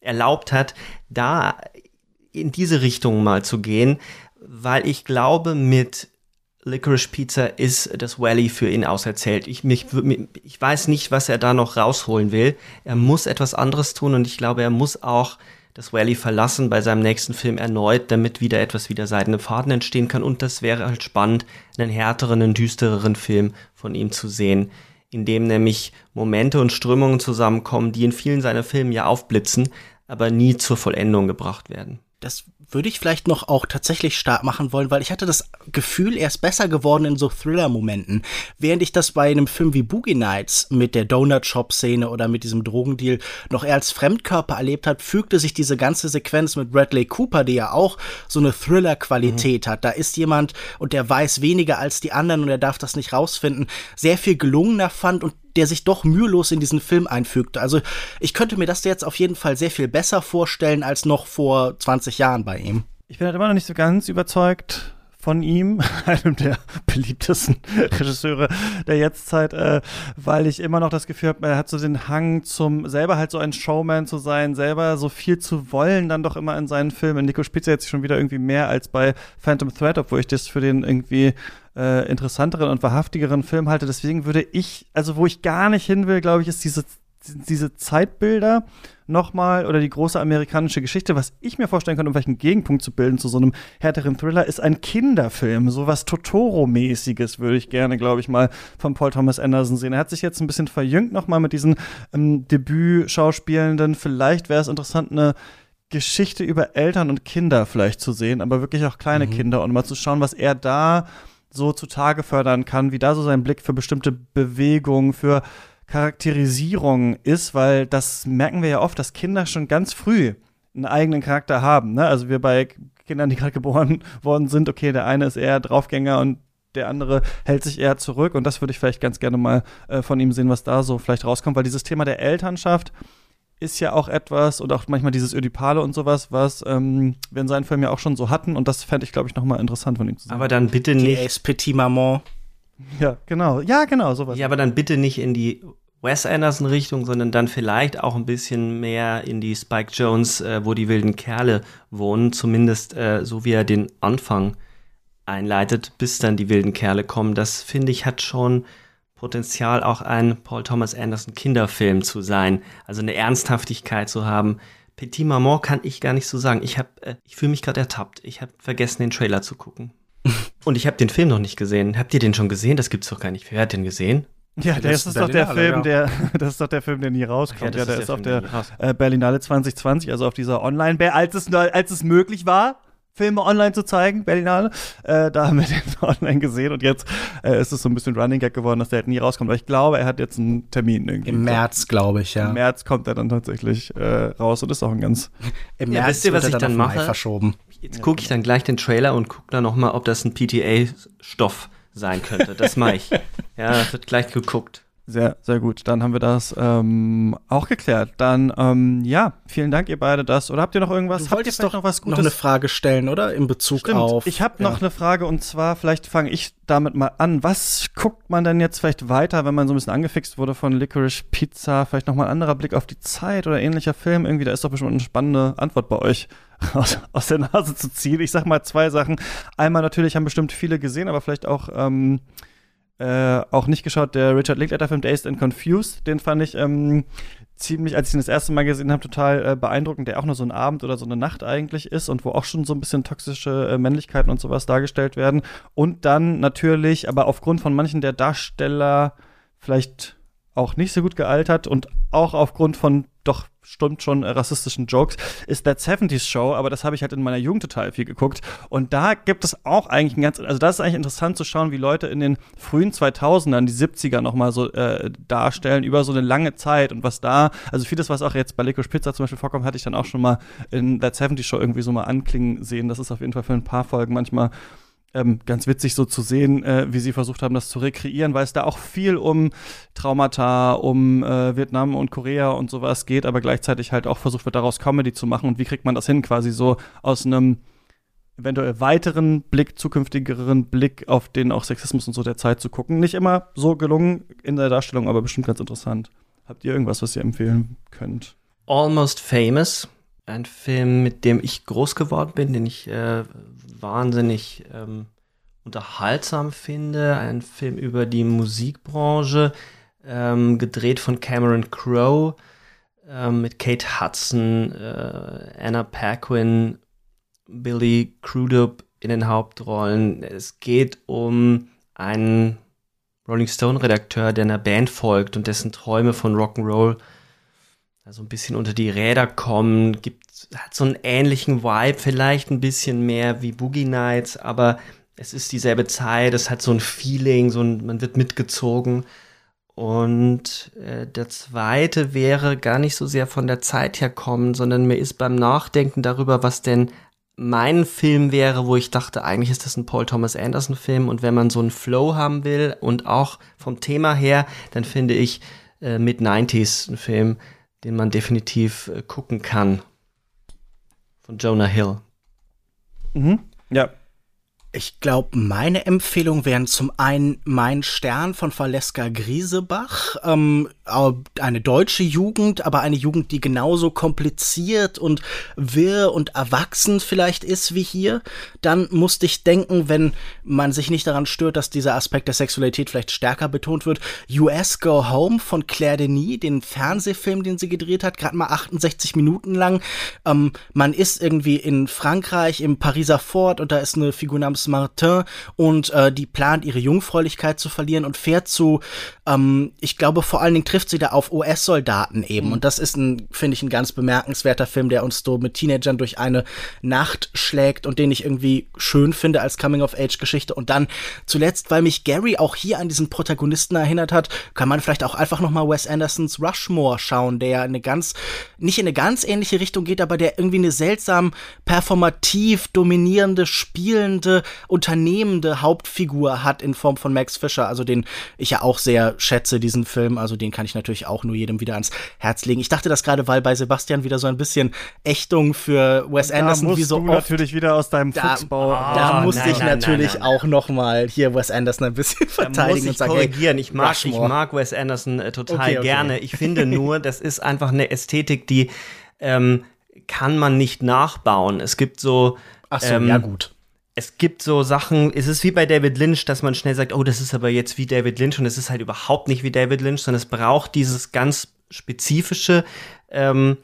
erlaubt hat, da in diese Richtung mal zu gehen, weil ich glaube, mit Licorice Pizza ist das Valley für ihn auserzählt. Ich, mich, ich weiß nicht, was er da noch rausholen will. Er muss etwas anderes tun und ich glaube, er muss auch das Valley verlassen bei seinem nächsten Film erneut, damit wieder etwas wie der seidene Faden entstehen kann. Und das wäre halt spannend, einen härteren, einen düstereren Film von ihm zu sehen in dem nämlich Momente und Strömungen zusammenkommen, die in vielen seiner Filme ja aufblitzen, aber nie zur Vollendung gebracht werden. Das würde ich vielleicht noch auch tatsächlich stark machen wollen, weil ich hatte das Gefühl, er ist besser geworden in so Thriller-Momenten. Während ich das bei einem Film wie Boogie Nights mit der Donut-Shop-Szene oder mit diesem Drogendeal noch eher als Fremdkörper erlebt hat, fügte sich diese ganze Sequenz mit Bradley Cooper, die ja auch so eine Thriller-Qualität mhm. hat. Da ist jemand und der weiß weniger als die anderen und er darf das nicht rausfinden, sehr viel gelungener fand und der sich doch mühelos in diesen Film einfügte. Also ich könnte mir das jetzt auf jeden Fall sehr viel besser vorstellen als noch vor 20 Jahren bei ihm. Ich bin halt immer noch nicht so ganz überzeugt von ihm, <laughs> einem der beliebtesten Regisseure der Jetztzeit, äh, weil ich immer noch das Gefühl habe, er hat so den Hang zum selber halt so ein Showman zu sein, selber so viel zu wollen, dann doch immer in seinen Filmen. Nico Spitzer jetzt schon wieder irgendwie mehr als bei Phantom Thread, obwohl ich das für den irgendwie äh, interessanteren und wahrhaftigeren Film halte. Deswegen würde ich, also wo ich gar nicht hin will, glaube ich, ist diese diese Zeitbilder nochmal oder die große amerikanische Geschichte, was ich mir vorstellen könnte, um vielleicht einen Gegenpunkt zu bilden zu so einem härteren Thriller, ist ein Kinderfilm. So was Totoro-mäßiges würde ich gerne, glaube ich, mal von Paul Thomas Anderson sehen. Er hat sich jetzt ein bisschen verjüngt nochmal mit diesen ähm, Debüt-Schauspielenden. Vielleicht wäre es interessant, eine Geschichte über Eltern und Kinder vielleicht zu sehen, aber wirklich auch kleine mhm. Kinder und mal zu schauen, was er da so zutage fördern kann, wie da so sein Blick für bestimmte Bewegungen, für Charakterisierung ist, weil das merken wir ja oft, dass Kinder schon ganz früh einen eigenen Charakter haben. Ne? Also wir bei Kindern, die <laughs> gerade geboren worden sind, okay, der eine ist eher Draufgänger und der andere hält sich eher zurück. Und das würde ich vielleicht ganz gerne mal äh, von ihm sehen, was da so vielleicht rauskommt, weil dieses Thema der Elternschaft ist ja auch etwas und auch manchmal dieses Ödipale und sowas, was ähm, wir in seinen Filmen ja auch schon so hatten. Und das fände ich, glaube ich, nochmal interessant von ihm zu sehen. Aber dann bitte nicht. Petit Maman. Ja, genau. Ja, genau, sowas. Ja, aber dann bitte nicht in die Wes Anderson Richtung, sondern dann vielleicht auch ein bisschen mehr in die Spike Jones, äh, wo die wilden Kerle wohnen, zumindest äh, so wie er den Anfang einleitet, bis dann die wilden Kerle kommen. Das finde ich hat schon Potenzial, auch ein Paul Thomas Anderson Kinderfilm zu sein, also eine Ernsthaftigkeit zu haben. Petit Maman kann ich gar nicht so sagen. Ich habe, äh, ich fühle mich gerade ertappt. Ich habe vergessen, den Trailer zu gucken. <laughs> Und ich habe den Film noch nicht gesehen. Habt ihr den schon gesehen? Das gibt's doch gar nicht. Wer hat den gesehen? Ja, der ist, ist doch der Film, der, <laughs> das ist doch der Film, der nie rauskommt. Ja, ja der, ist, ist auf der, äh, Berlinale 2020, also auf dieser Online, als es, als es möglich war, Filme online zu zeigen, Berlinale. Äh, da haben wir <laughs> den online gesehen und jetzt äh, ist es so ein bisschen Running Gag geworden, dass der halt nie rauskommt. Aber ich glaube, er hat jetzt einen Termin irgendwie. Im März, glaube ich, ja. Im März kommt er dann tatsächlich äh, raus und ist auch ein ganz. Im ja, März wisst ihr, was ich dann mache? Verschoben. Jetzt gucke ich dann gleich den Trailer und gucke dann noch mal, ob das ein PTA-Stoff sein könnte. Das mache ich. <laughs> ja, das wird gleich geguckt. Sehr, sehr gut. Dann haben wir das ähm, auch geklärt. Dann, ähm, ja, vielen Dank, ihr beide das. Oder habt ihr noch irgendwas? Du wolltest doch noch was Gutes? noch eine Frage stellen, oder? In Bezug Stimmt. auf. Ich habe ja. noch eine Frage und zwar, vielleicht fange ich damit mal an. Was guckt man denn jetzt vielleicht weiter, wenn man so ein bisschen angefixt wurde von Licorice Pizza? Vielleicht nochmal ein anderer Blick auf die Zeit oder ähnlicher Film? Irgendwie, da ist doch bestimmt eine spannende Antwort bei euch <laughs> aus, aus der Nase zu ziehen. Ich sag mal zwei Sachen. Einmal natürlich haben bestimmt viele gesehen, aber vielleicht auch ähm, äh, auch nicht geschaut, der Richard Linklater-Film Dazed and Confused, den fand ich ähm, ziemlich, als ich ihn das erste Mal gesehen habe, total äh, beeindruckend, der auch nur so ein Abend oder so eine Nacht eigentlich ist und wo auch schon so ein bisschen toxische äh, Männlichkeiten und sowas dargestellt werden. Und dann natürlich, aber aufgrund von manchen der Darsteller vielleicht auch nicht so gut gealtert und auch aufgrund von doch stimmt schon äh, rassistischen Jokes, ist That 70s Show, aber das habe ich halt in meiner Jugend total viel geguckt. Und da gibt es auch eigentlich ein ganz, also das ist eigentlich interessant zu schauen, wie Leute in den frühen 2000ern, die 70er nochmal so äh, darstellen, über so eine lange Zeit und was da, also vieles, was auch jetzt bei Licorice Pizza zum Beispiel vorkommt, hatte ich dann auch schon mal in That 70s Show irgendwie so mal anklingen sehen. Das ist auf jeden Fall für ein paar Folgen manchmal ähm, ganz witzig so zu sehen, äh, wie sie versucht haben, das zu rekreieren, weil es da auch viel um Traumata, um äh, Vietnam und Korea und sowas geht, aber gleichzeitig halt auch versucht wird, daraus Comedy zu machen. Und wie kriegt man das hin, quasi so aus einem eventuell weiteren Blick, zukünftigeren Blick auf den auch Sexismus und so der Zeit zu gucken. Nicht immer so gelungen in der Darstellung, aber bestimmt ganz interessant. Habt ihr irgendwas, was ihr empfehlen könnt? Almost Famous, ein Film, mit dem ich groß geworden bin, den ich äh, wahnsinnig ähm, unterhaltsam finde. Ein Film über die Musikbranche, ähm, gedreht von Cameron Crowe ähm, mit Kate Hudson, äh, Anna Paquin, Billy Crudup in den Hauptrollen. Es geht um einen Rolling Stone Redakteur, der einer Band folgt und dessen Träume von Rock'n'Roll so ein bisschen unter die Räder kommen, gibt, hat so einen ähnlichen Vibe, vielleicht ein bisschen mehr wie Boogie Nights, aber es ist dieselbe Zeit, es hat so ein Feeling, so ein, man wird mitgezogen. Und äh, der zweite wäre gar nicht so sehr von der Zeit her kommen, sondern mir ist beim Nachdenken darüber, was denn mein Film wäre, wo ich dachte, eigentlich ist das ein Paul Thomas Anderson Film und wenn man so einen Flow haben will und auch vom Thema her, dann finde ich äh, Mid-90s ein Film, den man definitiv äh, gucken kann. Von Jonah Hill. Mhm. Ja. Ich glaube, meine Empfehlung wären zum einen Mein Stern von Valeska Griesebach, ähm, eine deutsche Jugend, aber eine Jugend, die genauso kompliziert und wirr und erwachsen vielleicht ist wie hier. Dann musste ich denken, wenn man sich nicht daran stört, dass dieser Aspekt der Sexualität vielleicht stärker betont wird, US Go Home von Claire Denis, den Fernsehfilm, den sie gedreht hat, gerade mal 68 Minuten lang. Ähm, man ist irgendwie in Frankreich, im Pariser Fort und da ist eine Figur namens Martin und äh, die plant ihre Jungfräulichkeit zu verlieren und fährt zu, ähm, ich glaube vor allen Dingen trifft sie da auf US-Soldaten eben mhm. und das ist ein, finde ich, ein ganz bemerkenswerter Film, der uns so mit Teenagern durch eine Nacht schlägt und den ich irgendwie schön finde als Coming-of-Age-Geschichte und dann zuletzt, weil mich Gary auch hier an diesen Protagonisten erinnert hat, kann man vielleicht auch einfach noch mal Wes Andersons Rushmore schauen, der eine ganz, nicht in eine ganz ähnliche Richtung geht, aber der irgendwie eine seltsam performativ dominierende, spielende unternehmende Hauptfigur hat in Form von Max Fischer, also den ich ja auch sehr schätze, diesen Film. Also den kann ich natürlich auch nur jedem wieder ans Herz legen. Ich dachte das gerade, weil bei Sebastian wieder so ein bisschen Ächtung für Wes da Anderson musst wie so du oft. natürlich wieder aus deinem Da, Fuchsbau. da Oh, musste nein, ich nein, natürlich nein, nein. auch noch mal hier Wes Anderson ein bisschen <laughs> verteidigen muss ich und sagen, hey, korrigieren. ich, mag, ich mag Wes Anderson äh, total Okay, okay. gerne. Ich finde nur, das ist einfach eine Ästhetik, die ähm, kann man nicht nachbauen. Es gibt so. Ach so, ähm, ja gut. Es gibt so Sachen, es ist wie bei David Lynch, dass man schnell sagt, oh, das ist aber jetzt wie David Lynch und es ist halt überhaupt nicht wie David Lynch, sondern es braucht dieses ganz spezifische, ähm,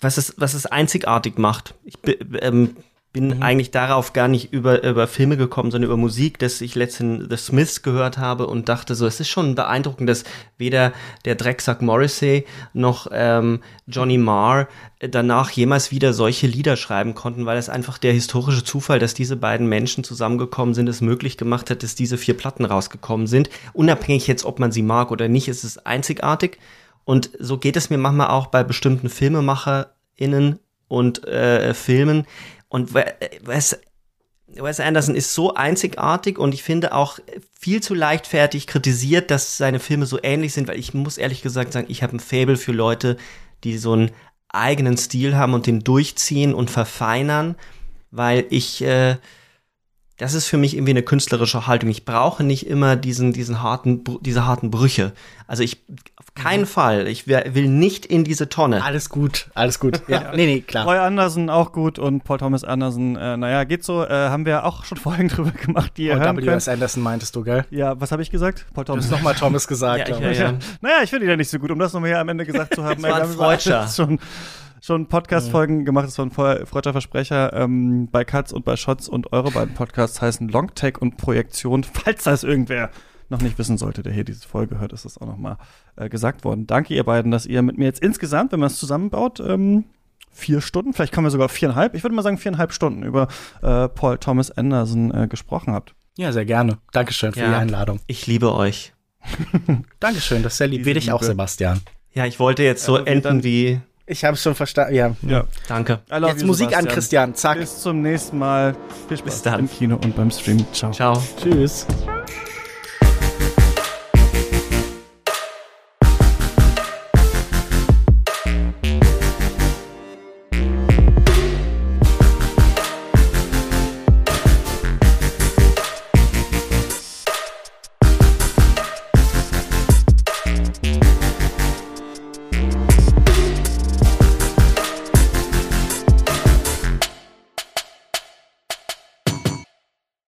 was es, was es einzigartig macht. Ich ähm, bin eigentlich darauf gar nicht über, über Filme gekommen, sondern über Musik, dass ich letztens The Smiths gehört habe und dachte so, es ist schon beeindruckend, dass weder der Drecksack Morrissey noch ähm, Johnny Marr danach jemals wieder solche Lieder schreiben konnten, weil es einfach der historische Zufall, dass diese beiden Menschen zusammengekommen sind, es möglich gemacht hat, dass diese vier Platten rausgekommen sind. Unabhängig jetzt, ob man sie mag oder nicht, ist es einzigartig. Und so geht es mir manchmal auch bei bestimmten FilmemacherInnen und äh, Filmen. Und We- Wes, Wes Anderson ist so einzigartig und ich finde auch viel zu leichtfertig kritisiert, dass seine Filme so ähnlich sind, weil ich muss ehrlich gesagt sagen, ich habe ein Fable für Leute, die so einen eigenen Stil haben und den durchziehen und verfeinern, weil ich äh, das ist für mich irgendwie eine künstlerische Haltung. Ich brauche nicht immer diesen, diesen harten, diese harten Brüche. Also ich, auf keinen Fall. Ich will nicht in diese Tonne. Alles gut, alles gut. Ja, <laughs> nee, nee, klar. Roy Anderson auch gut und Paul Thomas Anderson, äh, naja, geht so, äh, haben wir auch schon Folgen <laughs> drüber gemacht, die ihr Und hören W.S. Anderson meintest du, gell? Ja, was habe ich gesagt? Paul Du Thomas hast nochmal Thomas gesagt, Ja, glaub <laughs> ja, ich. ja. Naja, ich finde ihn ja nicht so gut, um das nochmal hier am Ende gesagt zu haben. Das war ein Freudscher. schon, schon Podcast-Folgen gemacht, das war ein Freu- Freudscher Versprecher ähm, bei Katz und bei Shots und eure beiden Podcasts heißen Longtake und Projektion. <laughs> Falls das irgendwer noch nicht wissen sollte, der hier diese Folge hört, ist das auch nochmal äh, gesagt worden. Danke ihr beiden, dass ihr mit mir jetzt insgesamt, wenn man es zusammenbaut, ähm, vier Stunden, vielleicht kommen wir sogar auf viereinhalb, ich würde mal sagen viereinhalb Stunden über äh, Paul Thomas Anderson äh, gesprochen habt. Ja, sehr gerne. Dankeschön für Ja. die Einladung. Ich liebe euch. <laughs> <laughs> Dankeschön, das ist sehr lieb. Diese Will ich auch. Sebastian. Ja, ich wollte jetzt so Also wie enden dann- wie. Ich habe es schon verstanden. Ja. Ja. Danke. Jetzt you, Musik an, Sebastian. Christian. Zack. Bis zum nächsten Mal. Viel Spaß Bis dann. im Kino und beim Stream. Ciao. Ciao. Tschüss.